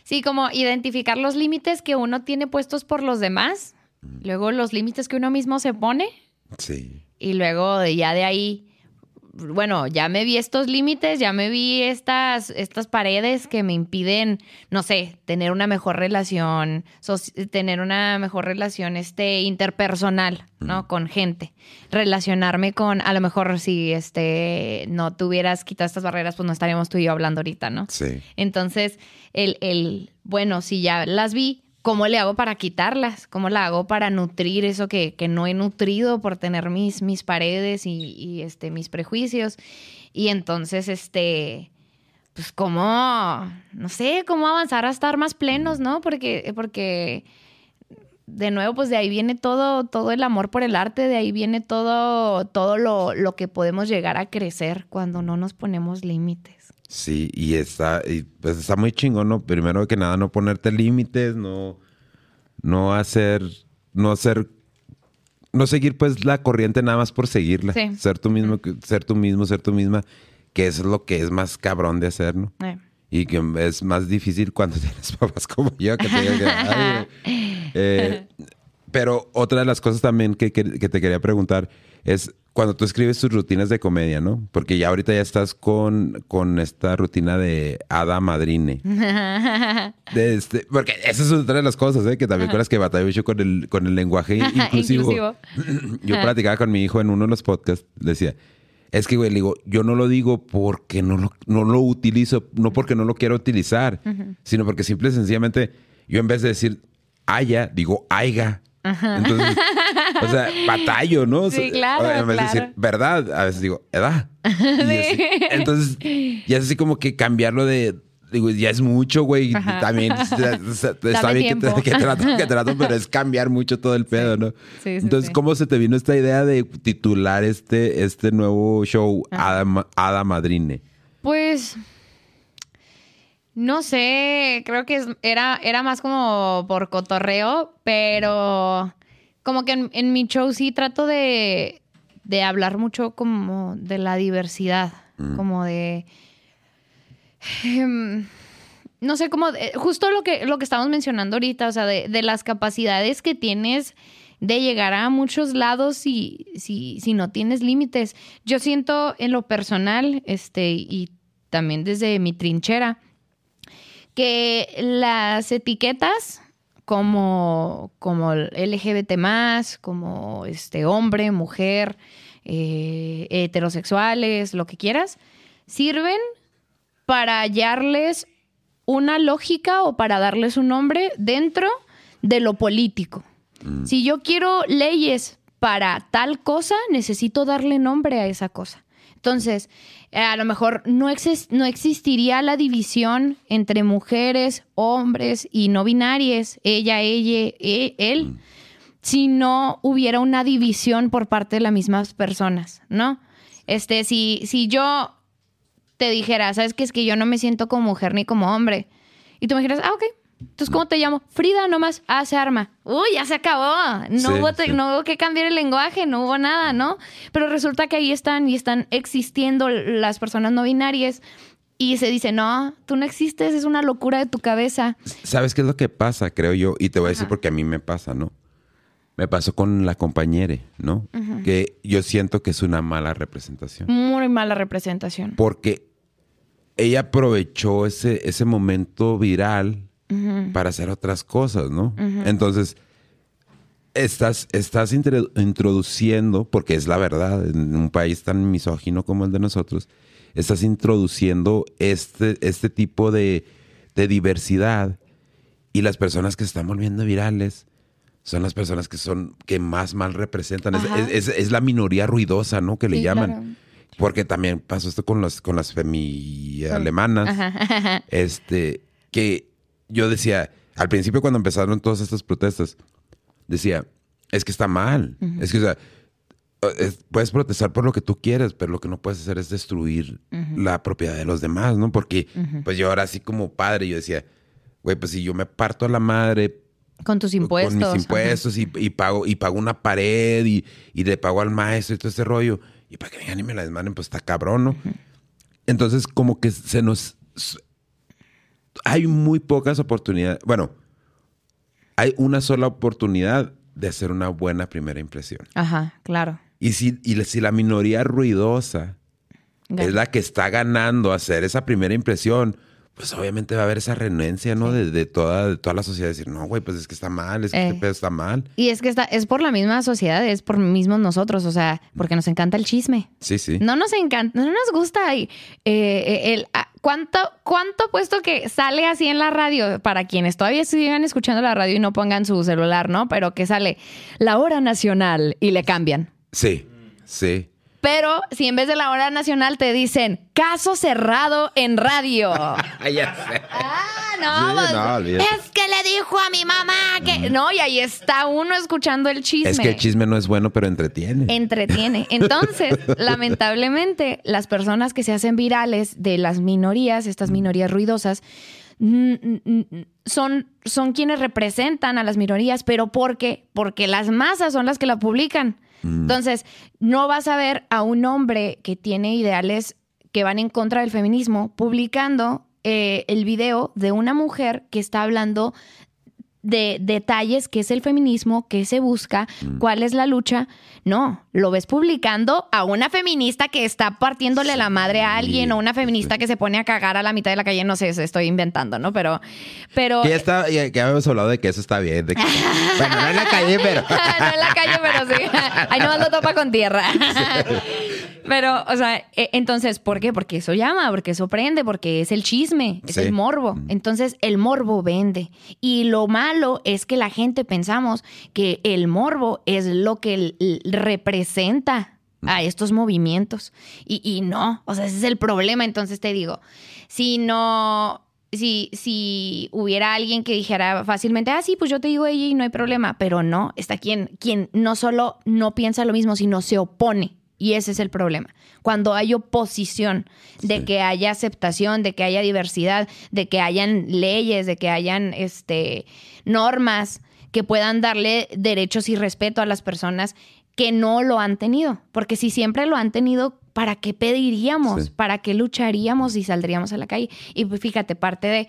Sí, como identificar los límites que uno tiene puestos por los demás, luego los límites que uno mismo se pone Sí. y luego de ya de ahí bueno, ya me vi estos límites, ya me vi estas, estas paredes que me impiden, no sé, tener una mejor relación, tener una mejor relación este, interpersonal, ¿no? Con gente. Relacionarme con, a lo mejor si este, no tuvieras quitado estas barreras, pues no estaríamos tú y yo hablando ahorita, ¿no? Sí. Entonces, el, el, bueno, si ya las vi, ¿cómo le hago para quitarlas? ¿Cómo la hago para nutrir eso que, no he nutrido por tener mis, mis paredes y, este, mis prejuicios? Y entonces, este, pues cómo, no sé, cómo avanzar a estar más plenos, ¿no? Porque, porque de nuevo, pues de ahí viene todo, todo el amor por el arte, de ahí viene todo, todo lo, lo que podemos llegar a crecer cuando no nos ponemos límites. Sí, y está, y pues está muy chingón, ¿no? Primero que nada, no ponerte límites, no, no hacer, no hacer, no seguir pues la corriente nada más por seguirla. Ser tú mismo, ser tú mismo, ser tú misma, que es lo que es más cabrón de hacer, ¿no? Eh. Y que es más difícil cuando tienes papás como yo, que te que, eh, pero otra de las cosas también que, que te quería preguntar es, cuando tú escribes tus rutinas de comedia, ¿no? Porque ya ahorita ya estás con, con esta rutina de hada madrine. este, porque esa es otra de las cosas, ¿eh? Que también con las que batallo mucho con el, con el lenguaje inclusivo. yo platicaba con mi hijo en uno de los podcasts, decía, es que, güey, le digo, yo no lo digo porque no lo, no lo utilizo, no porque no lo quiero utilizar, sino porque simple y sencillamente yo en vez de decir haya, digo aiga. Entonces, o sea, batallo, ¿no? Sí, claro. En vez de decir verdad, a veces digo edad. entonces, ya es así como que cambiarlo de. Digo, ya es mucho, güey. También está bien que, que, trato, que trato, pero es cambiar mucho todo el pedo, ¿no? Sí, entonces, ¿cómo se te vino esta idea de titular este, este nuevo show, Ada, Madrine? Pues. No sé, creo que era, era más como por cotorreo, pero como que en, mi show sí trato de, hablar mucho como de la diversidad, mm. como de... Em, no sé, como justo lo que, lo que estamos mencionando ahorita, o sea, de, las capacidades que tienes de llegar a muchos lados si, si, si no tienes límites. Yo siento en lo personal, este, y también desde mi trinchera, que las etiquetas como, como LGBT como este hombre, mujer, eh, heterosexuales, lo que quieras, sirven para hallarles una lógica o para darles un nombre dentro de lo político. Mm. Si yo quiero leyes para tal cosa, necesito darle nombre a esa cosa. Entonces, eh, a lo mejor no, no existiría la división entre mujeres, hombres y no binarias, ella, ella, e, él, mm. si no hubiera una división por parte de las mismas personas, ¿no? Este, si, si yo te dijera, ¿sabes qué? Es que yo no me siento como mujer ni como hombre. Y tú me dijeras, ah, ok, entonces, ¿cómo te llamo? Frida nomás. Ah, se arma. Uy, ya se acabó. No, hubo no hubo que cambiar el lenguaje, no hubo nada, ¿no? Pero resulta que ahí están y están existiendo las personas no binarias. Y se dice, no, tú no existes, es una locura de tu cabeza. ¿Sabes qué es lo que pasa, creo yo? Y te voy a decir porque a mí me pasa, ¿no? Me pasó con la compañera, ¿no? Que yo siento que es una mala representación. Muy mala representación. Porque ella aprovechó ese, ese momento viral para hacer otras cosas, ¿no? Entonces, estás, estás introduciendo, porque es la verdad, en un país tan misógino como el de nosotros, estás introduciendo este, este tipo de, diversidad y las personas que están volviendo virales son las personas que son que más mal representan. Es, la minoría ruidosa, ¿no? Que le llaman. Porque también pasó esto con las, con las femi alemanas. Este, que yo decía, al principio cuando empezaron todas estas protestas, decía, es que está mal. Es que, o sea, puedes protestar por lo que tú quieres, pero lo que no puedes hacer es destruir la propiedad de los demás, ¿no? Porque, pues yo ahora así como padre, yo decía, güey, pues si yo me parto a la madre. Con tus impuestos. Con mis impuestos y, pago, y pago una pared y, le pago al maestro y todo ese rollo. Y para que vengan y me la desmanen, pues está cabrón, ¿no? Entonces, como que se nos hay muy pocas oportunidades. Bueno, hay una sola oportunidad de hacer una buena primera impresión. Ajá, claro. Y si, y si la minoría ruidosa es la que está ganando hacer esa primera impresión, pues obviamente va a haber esa renuencia, ¿no? De, de toda, de toda la sociedad. Decir, no, güey, pues es que está mal, es que Eh. este pedo está mal. Y es que está, es por la misma sociedad, es por mismos nosotros, o sea, porque nos encanta el chisme. Sí, sí. No nos encanta, no nos gusta y, eh, el ah, cuánto cuánto puesto que sale así en la radio para quienes todavía sigan escuchando la radio y no pongan su celular, ¿no? Pero que sale la hora nacional y le cambian. Sí, sí. Pero si en vez de la hora nacional te dicen caso cerrado en radio. ya sé. Ah, no, Sí, pues, no, es que le dijo a mi mamá que no, y ahí está uno escuchando el chisme. Es que el chisme no es bueno, pero entretiene. entretiene. Entonces, lamentablemente, las personas que se hacen virales de las minorías, estas minorías ruidosas, son, son quienes representan a las minorías, pero ¿por qué? Porque las masas son las que la publican. Entonces, no vas a ver a un hombre que tiene ideales que van en contra del feminismo publicando eh, el video de una mujer que está hablando de detalles, qué es el feminismo, qué se busca, cuál es la lucha. No, lo ves publicando a una feminista que está partiéndole la madre a alguien o una feminista que se pone a cagar a la mitad de la calle, no sé, se estoy inventando, ¿no? Pero, pero... Que ya, está, ya, que habíamos hablado de que eso está bien. de que- bueno, no en la calle, pero... no en la calle, pero sí. Ahí no lo topa con tierra. Pero, o sea, e- entonces, ¿por qué? Porque eso llama, porque eso prende, porque es el chisme, es Sí. el morbo. Entonces, el morbo vende. Y lo malo es que la gente pensamos que el morbo es lo que representa a estos movimientos. Y, y no, o sea, ese es el problema. Entonces te digo, si no, si, si hubiera alguien que dijera fácilmente, ah, sí, pues yo te digo ella y no hay problema, pero no, está quien, quien no solo no piensa lo mismo, sino se opone. Y ese es el problema. Cuando hay oposición de Sí. que haya aceptación, de que haya diversidad, de que hayan leyes, de que hayan este, normas que puedan darle derechos y respeto a las personas que no lo han tenido. Porque si siempre lo han tenido, ¿para qué pediríamos? Sí. ¿Para qué lucharíamos y saldríamos a la calle? Y pues fíjate, parte de,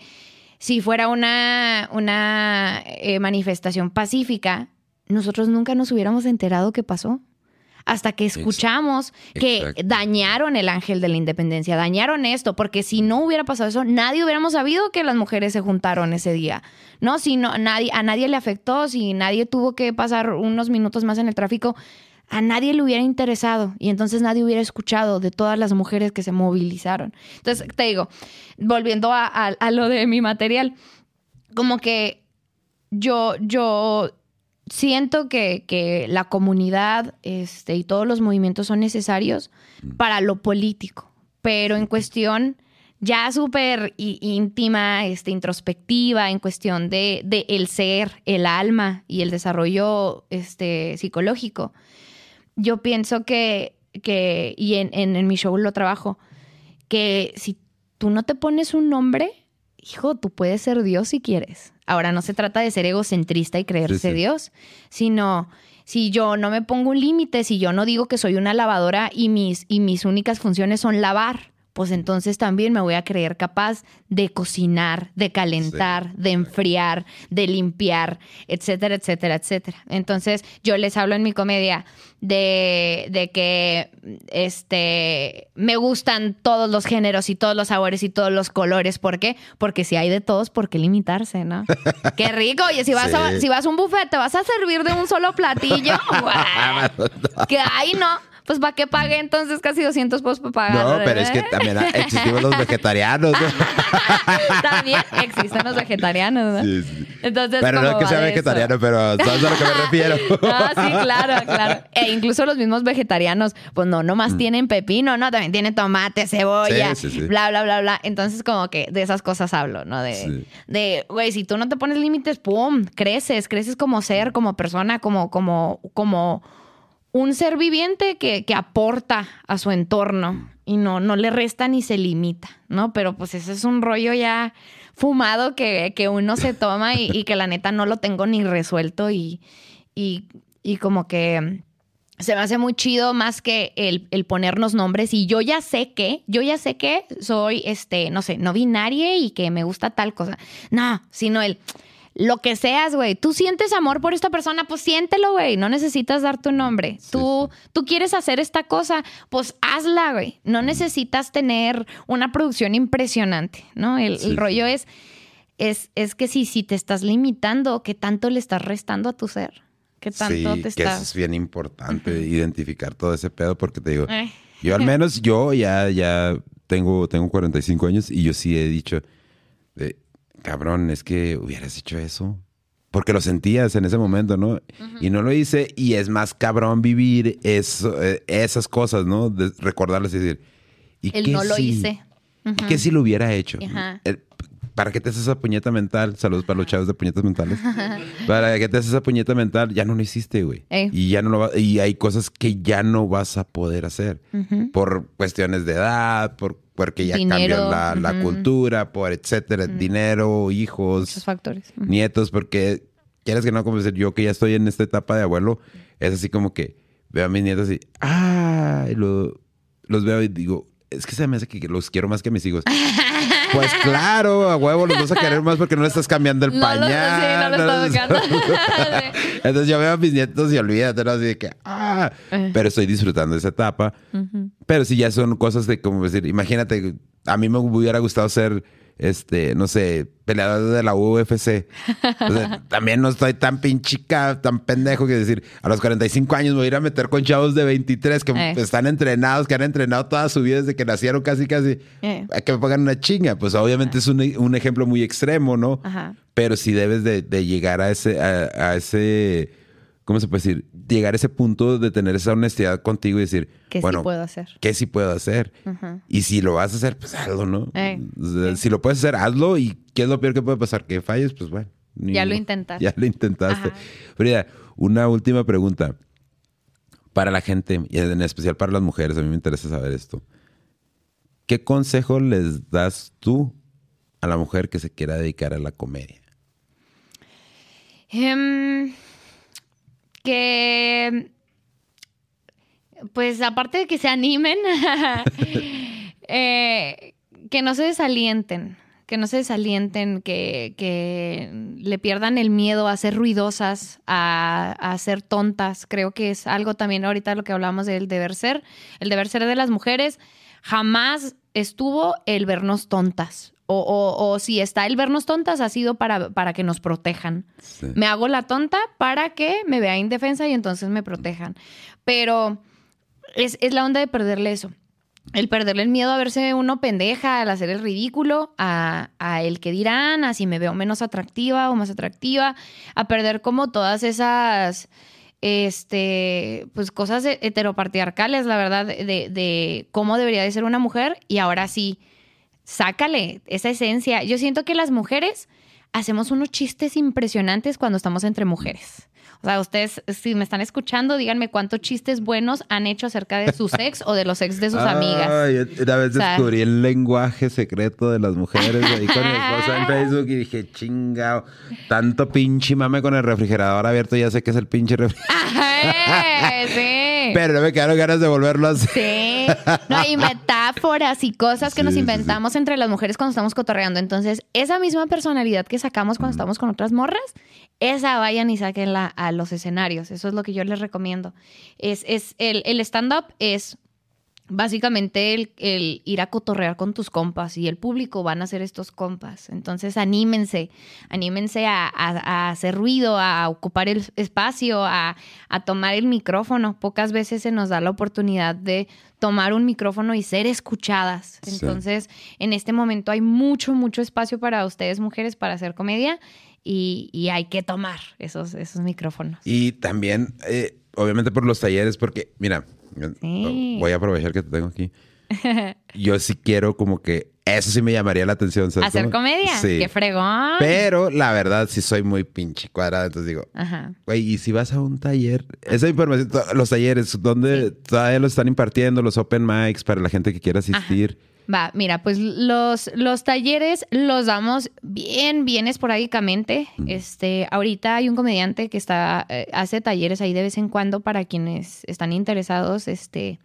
si fuera una, una eh, manifestación pacífica, nosotros nunca nos hubiéramos enterado qué pasó. Hasta que escuchamos que Exacto. dañaron el ángel de la independencia, dañaron esto, porque si no hubiera pasado eso, nadie hubiéramos sabido que las mujeres se juntaron ese día. No, si no, nadie, a nadie le afectó, si nadie tuvo que pasar unos minutos más en el tráfico, a nadie le hubiera interesado y entonces nadie hubiera escuchado de todas las mujeres que se movilizaron. Entonces, te digo, volviendo a, a- a lo de mi material, como que yo, yo siento que, que la comunidad este, y todos los movimientos son necesarios para lo político, pero en cuestión ya súper íntima, este, introspectiva, en cuestión de, de el ser, el alma y el desarrollo este, psicológico, yo pienso que, que y en, en, en mi show lo trabajo, que si tú no te pones un nombre, hijo, tú puedes ser Dios si quieres. Ahora, no se trata de ser egocentrista y creerse Sí, sí. Dios, sino si yo no me pongo un límite, si yo no digo que soy una lavadora y mis, y mis únicas funciones son lavar, pues entonces también me voy a creer capaz de cocinar, de calentar, de enfriar, de limpiar, etcétera, etcétera, etcétera. Entonces yo les hablo en mi comedia de, de que este, me gustan todos los géneros y todos los sabores y todos los colores. ¿Por qué? Porque si hay de todos, ¿por qué limitarse, no? Qué rico. Oye, si vas, a, si vas a un buffet, te vas a servir de un solo platillo. Que ay, no. Pues para qué pagué entonces casi 200 pesos para pagar. No, pero es que también existimos los vegetarianos. ¿no? También existen los vegetarianos, ¿no? Sí, sí. Entonces, Pero no ¿cómo que sea eso? vegetariano, pero ¿sabes a lo que me refiero? Ah, sí, claro, claro. E incluso los mismos vegetarianos, pues no, nomás tienen pepino, ¿no? También tienen tomate, cebolla, Mm. Sí, sí, sí. bla, bla, bla, bla. Entonces, como que de esas cosas hablo, ¿no? De, de, güey, si tú no te pones límites, ¡pum! Creces, creces como ser, como persona, como, como, como un ser viviente que, que aporta a su entorno y no, no le resta ni se limita, ¿no? Pero pues ese es un rollo ya fumado que, que uno se toma y, que la neta no lo tengo ni resuelto y, y, y como que se me hace muy chido más que el, el ponernos nombres y yo ya sé que, yo ya sé que soy, este, no sé, no binaria y que me gusta tal cosa. No, sino el, lo que seas, güey. Tú sientes amor por esta persona, pues siéntelo, güey. No necesitas dar tu nombre. tú, tú quieres hacer esta cosa, pues hazla, güey. No necesitas tener una producción impresionante, ¿no? El, rollo es, es, es que si, si te estás limitando, ¿qué tanto le estás restando a tu ser? ¿Qué tanto te estás...? que eso es bien importante, identificar todo ese pedo, porque te digo, eh. yo al menos, yo ya, ya tengo, tengo 45 años y yo sí he dicho, cabrón, es que hubieras hecho eso. Porque lo sentías en ese momento, ¿no? Y no lo hice y es más cabrón vivir eso, eh, esas cosas, ¿no? De recordarlas y decir, ¿y El no lo hice. ¿Y qué si lo hubiera hecho? ¿Para qué te haces esa puñeta mental? Saludos para los chavos de puñetas mentales. ¿Para qué te haces esa puñeta mental? Ya no lo hiciste, güey. Y ya no lo y hay cosas que ya no vas a poder hacer. Por cuestiones de edad, por porque ya cambió la, cultura, por etcétera, dinero, hijos, Muchos factores. nietos, porque quieres que no, como decir, yo que ya estoy en esta etapa de abuelo, es así como que veo a mis nietos y, ah, los veo y digo, es que se me hace que los quiero más que a mis hijos. Pues claro, a huevo los vas a querer más porque no le estás cambiando el pañal. sí, no lo Entonces yo veo a mis nietos y olvídate, ¿no? Así de que, ah, eh. pero estoy disfrutando esa etapa. Pero sí ya son cosas de como decir, imagínate, a mí me hubiera gustado ser este, no sé, peleador de la UFC. también no estoy tan pinchica, tan pendejo que decir, a los 45 años me voy a ir a meter con chavos de 23 que eh. están entrenados, que han entrenado toda su vida desde que nacieron casi, casi, eh. a que me pongan una chinga. Pues obviamente es un, ejemplo muy extremo, ¿no? Pero sí debes de, llegar a ese, a ese ¿cómo se puede decir? Llegar a ese punto de tener esa honestidad contigo y decir, ¿qué bueno, sí puedo hacer? ¿Qué sí puedo hacer? Y si lo vas a hacer, pues hazlo, ¿no? Eh, si lo puedes hacer, hazlo. ¿Y qué es lo peor que puede pasar? Que falles, pues bueno. Ya lo intentaste. Ya lo intentaste. Frida, una última pregunta. Para la gente, y en especial para las mujeres, a mí me interesa saber esto. ¿Qué consejo les das tú a la mujer que se quiera dedicar a la comedia? Um que, pues aparte de que se animen, eh, que no se desalienten, que no se desalienten, que, que, le pierdan el miedo a ser ruidosas, a, a, ser tontas. Creo que es algo también ahorita lo que hablamos del deber ser. El deber ser de las mujeres jamás estuvo el vernos tontas o, si está el vernos tontas, ha sido para, para que nos protejan. Me hago la tonta para que me vea indefensa y entonces me protejan. Pero es, la onda de perderle eso. El perderle el miedo a verse uno pendeja, al hacer el ridículo, a, el que dirán, a si me veo menos atractiva o más atractiva, a perder como todas esas este, pues cosas heteropartiarcales, la verdad, de, de, cómo debería de ser una mujer y ahora sí sácale esa esencia. Yo siento que las mujeres hacemos unos chistes impresionantes cuando estamos entre mujeres. O sea, ustedes, si me están escuchando, díganme cuántos chistes buenos han hecho acerca de sus ex o de los ex de sus amigas. una vez descubrí el lenguaje secreto de las mujeres ahí con mi esposa en Facebook y dije, chingao, tanto pinche mame con el refrigerador abierto, ya sé que es el pinche refrigerador. sí. Pero no me quedaron ganas de volverlo a hacer. Sí. No, hay metáforas y cosas que nos inventamos entre las mujeres cuando estamos cotorreando. Entonces, esa misma personalidad que sacamos cuando estamos con otras morras, esa vayan y saquenla a los escenarios. Eso es lo que yo les recomiendo. Es, es el, el stand-up es básicamente el, ir a cotorrear con tus compas y el público van a ser estos compas. Entonces anímense, anímense a, hacer ruido, a ocupar el espacio, a, tomar el micrófono. Pocas veces se nos da la oportunidad de tomar un micrófono y ser escuchadas. Entonces, en este momento hay mucho, mucho espacio para ustedes mujeres para hacer comedia y, hay que tomar esos, esos micrófonos. Y también, eh, obviamente por los talleres, porque, mira, Voy a aprovechar que te tengo aquí. Yo sí quiero como que eso sí me llamaría la atención. ¿Hacer comedia? Sí. ¡Qué fregón! Pero la verdad sí soy muy pinche cuadrada. Entonces digo, güey, y si vas a un taller, esa información, los talleres, ¿dónde todavía los están impartiendo? Los open mics para la gente que quiera asistir. Va, mira, pues los, los talleres los damos bien, bien esporádicamente. Este, ahorita hay un comediante que está, eh, hace talleres ahí de vez en cuando para quienes están interesados. Este,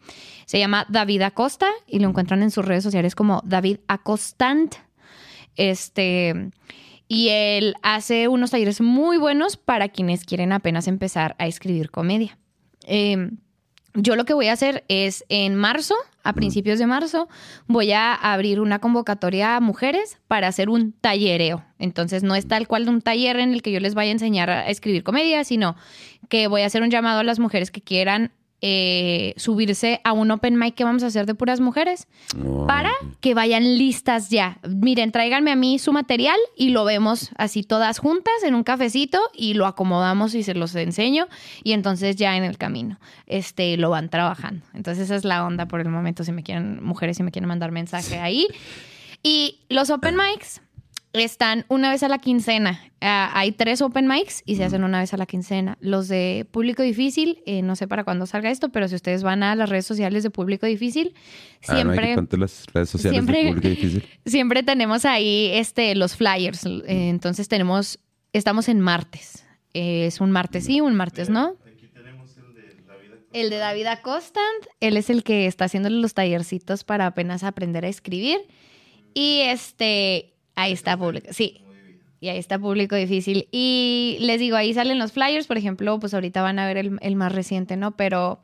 se llama David Acosta y lo encuentran en sus redes sociales como David Acostant. Este, Y él hace unos talleres muy buenos para quienes quieren apenas empezar a escribir comedia. Eh, yo lo que voy a hacer es en marzo, a principios de marzo, voy a abrir una convocatoria a mujeres para hacer un tallereo. Entonces no es tal cual un taller en el que yo les vaya a enseñar a escribir comedia, sino que voy a hacer un llamado a las mujeres que quieran eh, subirse a un open mic que vamos a hacer de puras mujeres Oh, para que vayan listas ya. Miren, tráiganme a mí su material y lo vemos así todas juntas en un cafecito y lo acomodamos y se los enseño y entonces ya en el camino este lo van trabajando. Entonces esa es la onda por el momento si me quieren mujeres si me quieren mandar mensaje ahí. Y los open mics están una vez a la quincena. Ah, hay tres open mics y se hacen una vez a la quincena. Los de Público Difícil, eh, no sé para cuándo salga esto, pero si ustedes van a las redes sociales de Público Difícil, Ah, no, siempre, las redes sociales siempre- de público difícil. siempre tenemos ahí este, los flyers. Eh, entonces tenemos, estamos en martes. Eh, es un martes sí, un martes no. El de David Acostant, él es el que está haciéndole los tallercitos para apenas aprender a escribir. Y este, ahí está público, sí. Y ahí está público difícil. Y les digo, ahí salen los flyers, por ejemplo, pues ahorita van a ver el, el más reciente, ¿no? Pero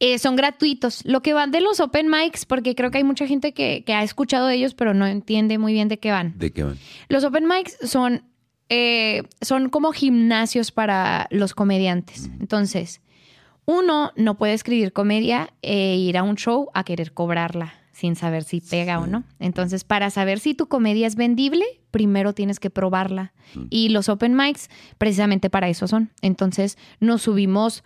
eh, son gratuitos. Lo que van de los open mics, porque creo que hay mucha gente que, que ha escuchado de ellos, pero no entiende muy bien de qué van. ¿De qué van? Los open mics son, eh, son como gimnasios para los comediantes. Entonces, uno no puede escribir comedia e ir a un show a querer cobrarla sin saber si pega o no. Entonces, para saber si tu comedia es vendible, primero tienes que probarla. Y los open mics, precisamente para eso son. Entonces, nos subimos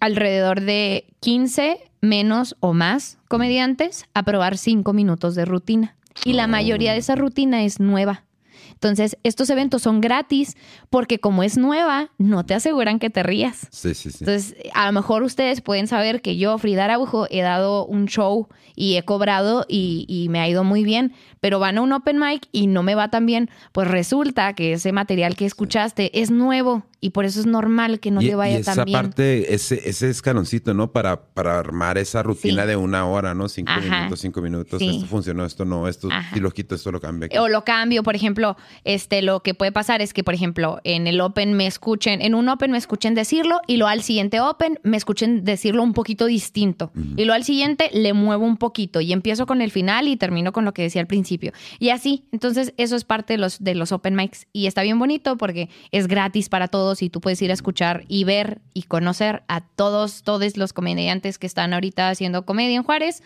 alrededor de 15 menos o más comediantes a probar 5 minutos de rutina. Y la mayoría de esa rutina es nueva. Entonces, estos eventos son gratis porque como es nueva, no te aseguran que te rías. Sí, sí, sí. Entonces, a lo mejor ustedes pueden saber que yo, Frida Araujo, he dado un show y he cobrado y, y me ha ido muy bien, pero van a un open mic y no me va tan bien, pues resulta que ese material que escuchaste es nuevo y por eso es normal que no y, te vaya y esa tan bien. parte, ese, ese escaloncito, ¿no? Para, para armar esa rutina Sí. de una hora, ¿no? Cinco Ajá. minutos, cinco minutos. Sí. Esto funcionó, esto no, esto Ajá. si lo quito, esto lo cambio. aquí. O lo cambio, por ejemplo, este, lo que puede pasar es que, por ejemplo, en el Open me escuchen, en un Open me escuchen decirlo y luego al siguiente Open me escuchen decirlo un poquito distinto. Y luego al siguiente le muevo un poquito y empiezo con el final y termino con lo que decía al principio. Y así, entonces eso es parte de los, de los Open Mics y está bien bonito porque es gratis para todos y tú puedes ir a escuchar y ver y conocer a todos, todos los comediantes que están ahorita haciendo comedia en Juárez.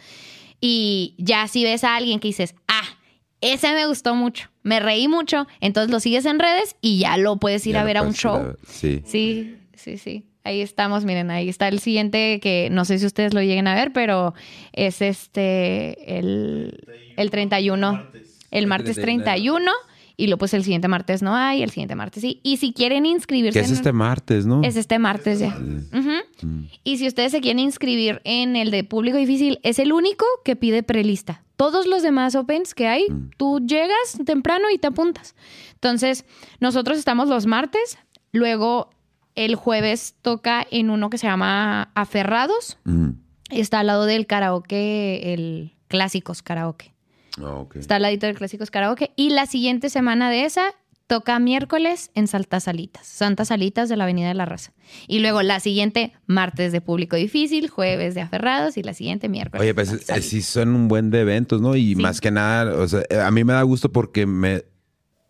Y ya si ves a alguien que dices, ah, ese me gustó mucho, me reí mucho, entonces lo sigues en redes y ya lo puedes ir Ya a ver a un a show. Sí. Sí, sí, sí. Ahí estamos, miren, ahí está el siguiente que no sé si ustedes lo lleguen a ver, pero es este, el, el 31, el martes 31 y luego pues el siguiente martes no hay, el siguiente martes sí. Y si quieren inscribirse... Que es en- este martes, ¿no? es este martes ya. Ujú. Y si ustedes se quieren inscribir en el de público difícil, es el único que pide prelista. Todos los demás opens que hay, tú llegas temprano y te apuntas. Entonces, nosotros estamos los martes, luego el jueves toca en uno que se llama Aferrados. Mm. Está al lado del karaoke, el Clásicos Karaoke. Ah. Está al ladito del Clásicos Karaoke. Y la siguiente semana de esa toca miércoles en Saltas Salitas, Santas Salitas de la Avenida de la Raza. Y luego la siguiente, martes de Público Difícil, jueves de Aferrados y la siguiente miércoles. Oye, pues eh, sí son un buen de eventos, ¿no? Y Sí. más que nada, o sea, eh, a mí me da gusto porque me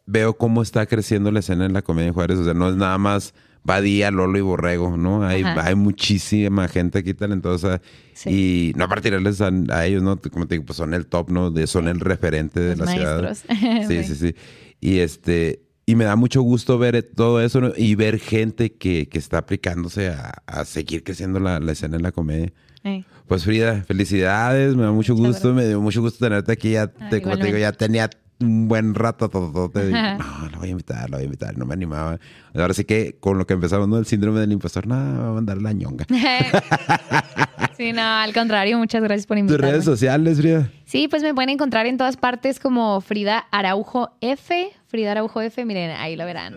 veo cómo está creciendo la escena en la comedia de Juárez. O sea, no es nada más Badía, Lolo y Borrego, ¿no? Hay, Ajá. hay muchísima gente aquí talentosa. Sí. Y no para tirarles a, a ellos, ¿no? Como te digo, pues son el top, ¿no? De, son el referente de Los la ciudad. maestros. Sí, sí, sí. Y este, y me da mucho gusto ver eh, todo eso ¿no? y ver gente que, que está aplicándose a, a seguir creciendo la, la escena en la comedia. Eh, Pues Frida, felicidades, me da mucho gusto, me dio mucho gusto tenerte aquí. Ya Ah, te, como te digo, ya tenía un buen rato todo, todo te digo, Ajá. no, lo voy a invitar, lo voy a invitar, no me animaba. Ahora sí que con lo que empezamos, ¿no? El síndrome del impostor, no, va a mandar la ñonga. sí, no, al contrario, muchas gracias por Tus invitarme. redes sociales, Frida. Sí, pues me pueden encontrar en todas partes como Frida Araujo F. Frida Araujo F, miren, ahí lo verán.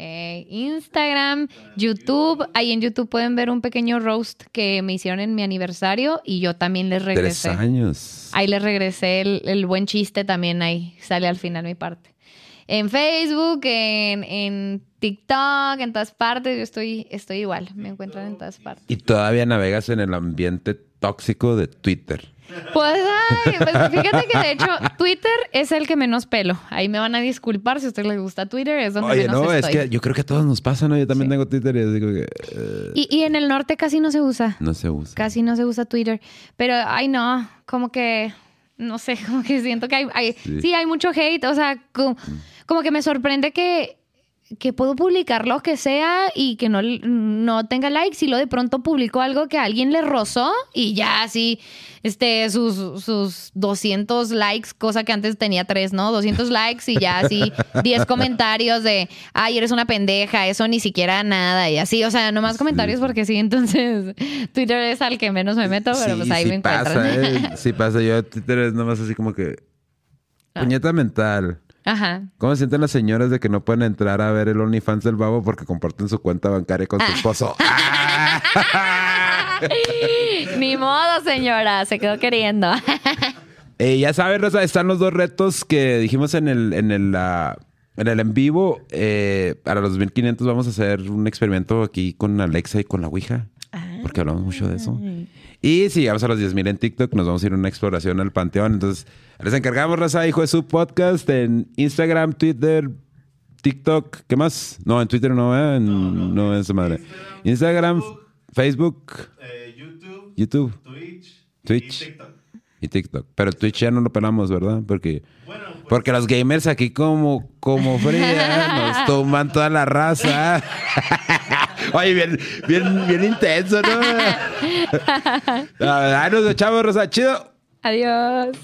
Eh, Instagram, YouTube. Ahí en YouTube pueden ver un pequeño roast que me hicieron en mi aniversario y yo también les Tres regresé. años. Ahí les regresé el, el buen chiste también ahí, sale al final mi parte. en Facebook, en, en TikTok, en todas partes. Yo estoy, estoy igual, me encuentran en todas partes. Y todavía navegas en el ambiente tóxico de Twitter. Pues, ay, pues fíjate que de hecho Twitter es el que menos pelo. Ahí me van a disculpar si a usted le gusta Twitter, es donde Oye, menos no, estoy. es que yo creo que a todos nos pasa, ¿no? Yo también Sí. tengo Twitter y digo que eh, y, y en el norte casi no se usa. no se usa. Casi no se usa Twitter. Pero, ay, no, como que, no sé, como que siento que hay, hay- Sí. sí. hay mucho hate. O sea, como, como que me sorprende que, que puedo publicar lo que sea y que no, no tenga likes y luego de pronto publico algo que a alguien le rozó y ya así, este, sus, sus 200 likes, cosa que antes tenía tres, ¿no? 200 likes y ya así 10 comentarios de, ay, eres una pendeja, eso ni siquiera nada y así, o sea, no más comentarios porque sí, entonces Twitter es al que menos me meto, pero Sí, pues ahí sí me pasa, ¿eh? Sí pasa. Yo Twitter es nomás así como que... Ah. Puñeta mental. Ajá. ¿Cómo se sienten las señoras de que no pueden entrar a ver el OnlyFans del babo porque comparten su cuenta bancaria con su esposo? ¡Ah! Ni modo, señora, se quedó queriendo. Eh, ya saben, Rosa, están los dos retos que dijimos en el en el, ah, en el en vivo. Eh, para los 2500 vamos a hacer un experimento aquí con Alexa y con la Ouija. Porque hablamos mucho de eso. Y si llegamos a los 10.000 en TikTok, nos vamos a ir a una exploración al panteón. Entonces, les encargamos, Rosa, hijo de su podcast en Instagram, Twitter, TikTok. ¿Qué más? No, en Twitter no, ¿eh? En- no, es madre. Instagram, Facebook, eh, YouTube, YouTube Twitch, Twitch. y TikTok. Y TikTok. Pero Twitch ya no lo pelamos, ¿verdad? Porque... Bueno, pues, Porque los gamers aquí como, como fría nos toman toda la raza. Oye, bien, bien, bien intenso, ¿no? Ay, nos echamos, Rosa. Chido. Adiós.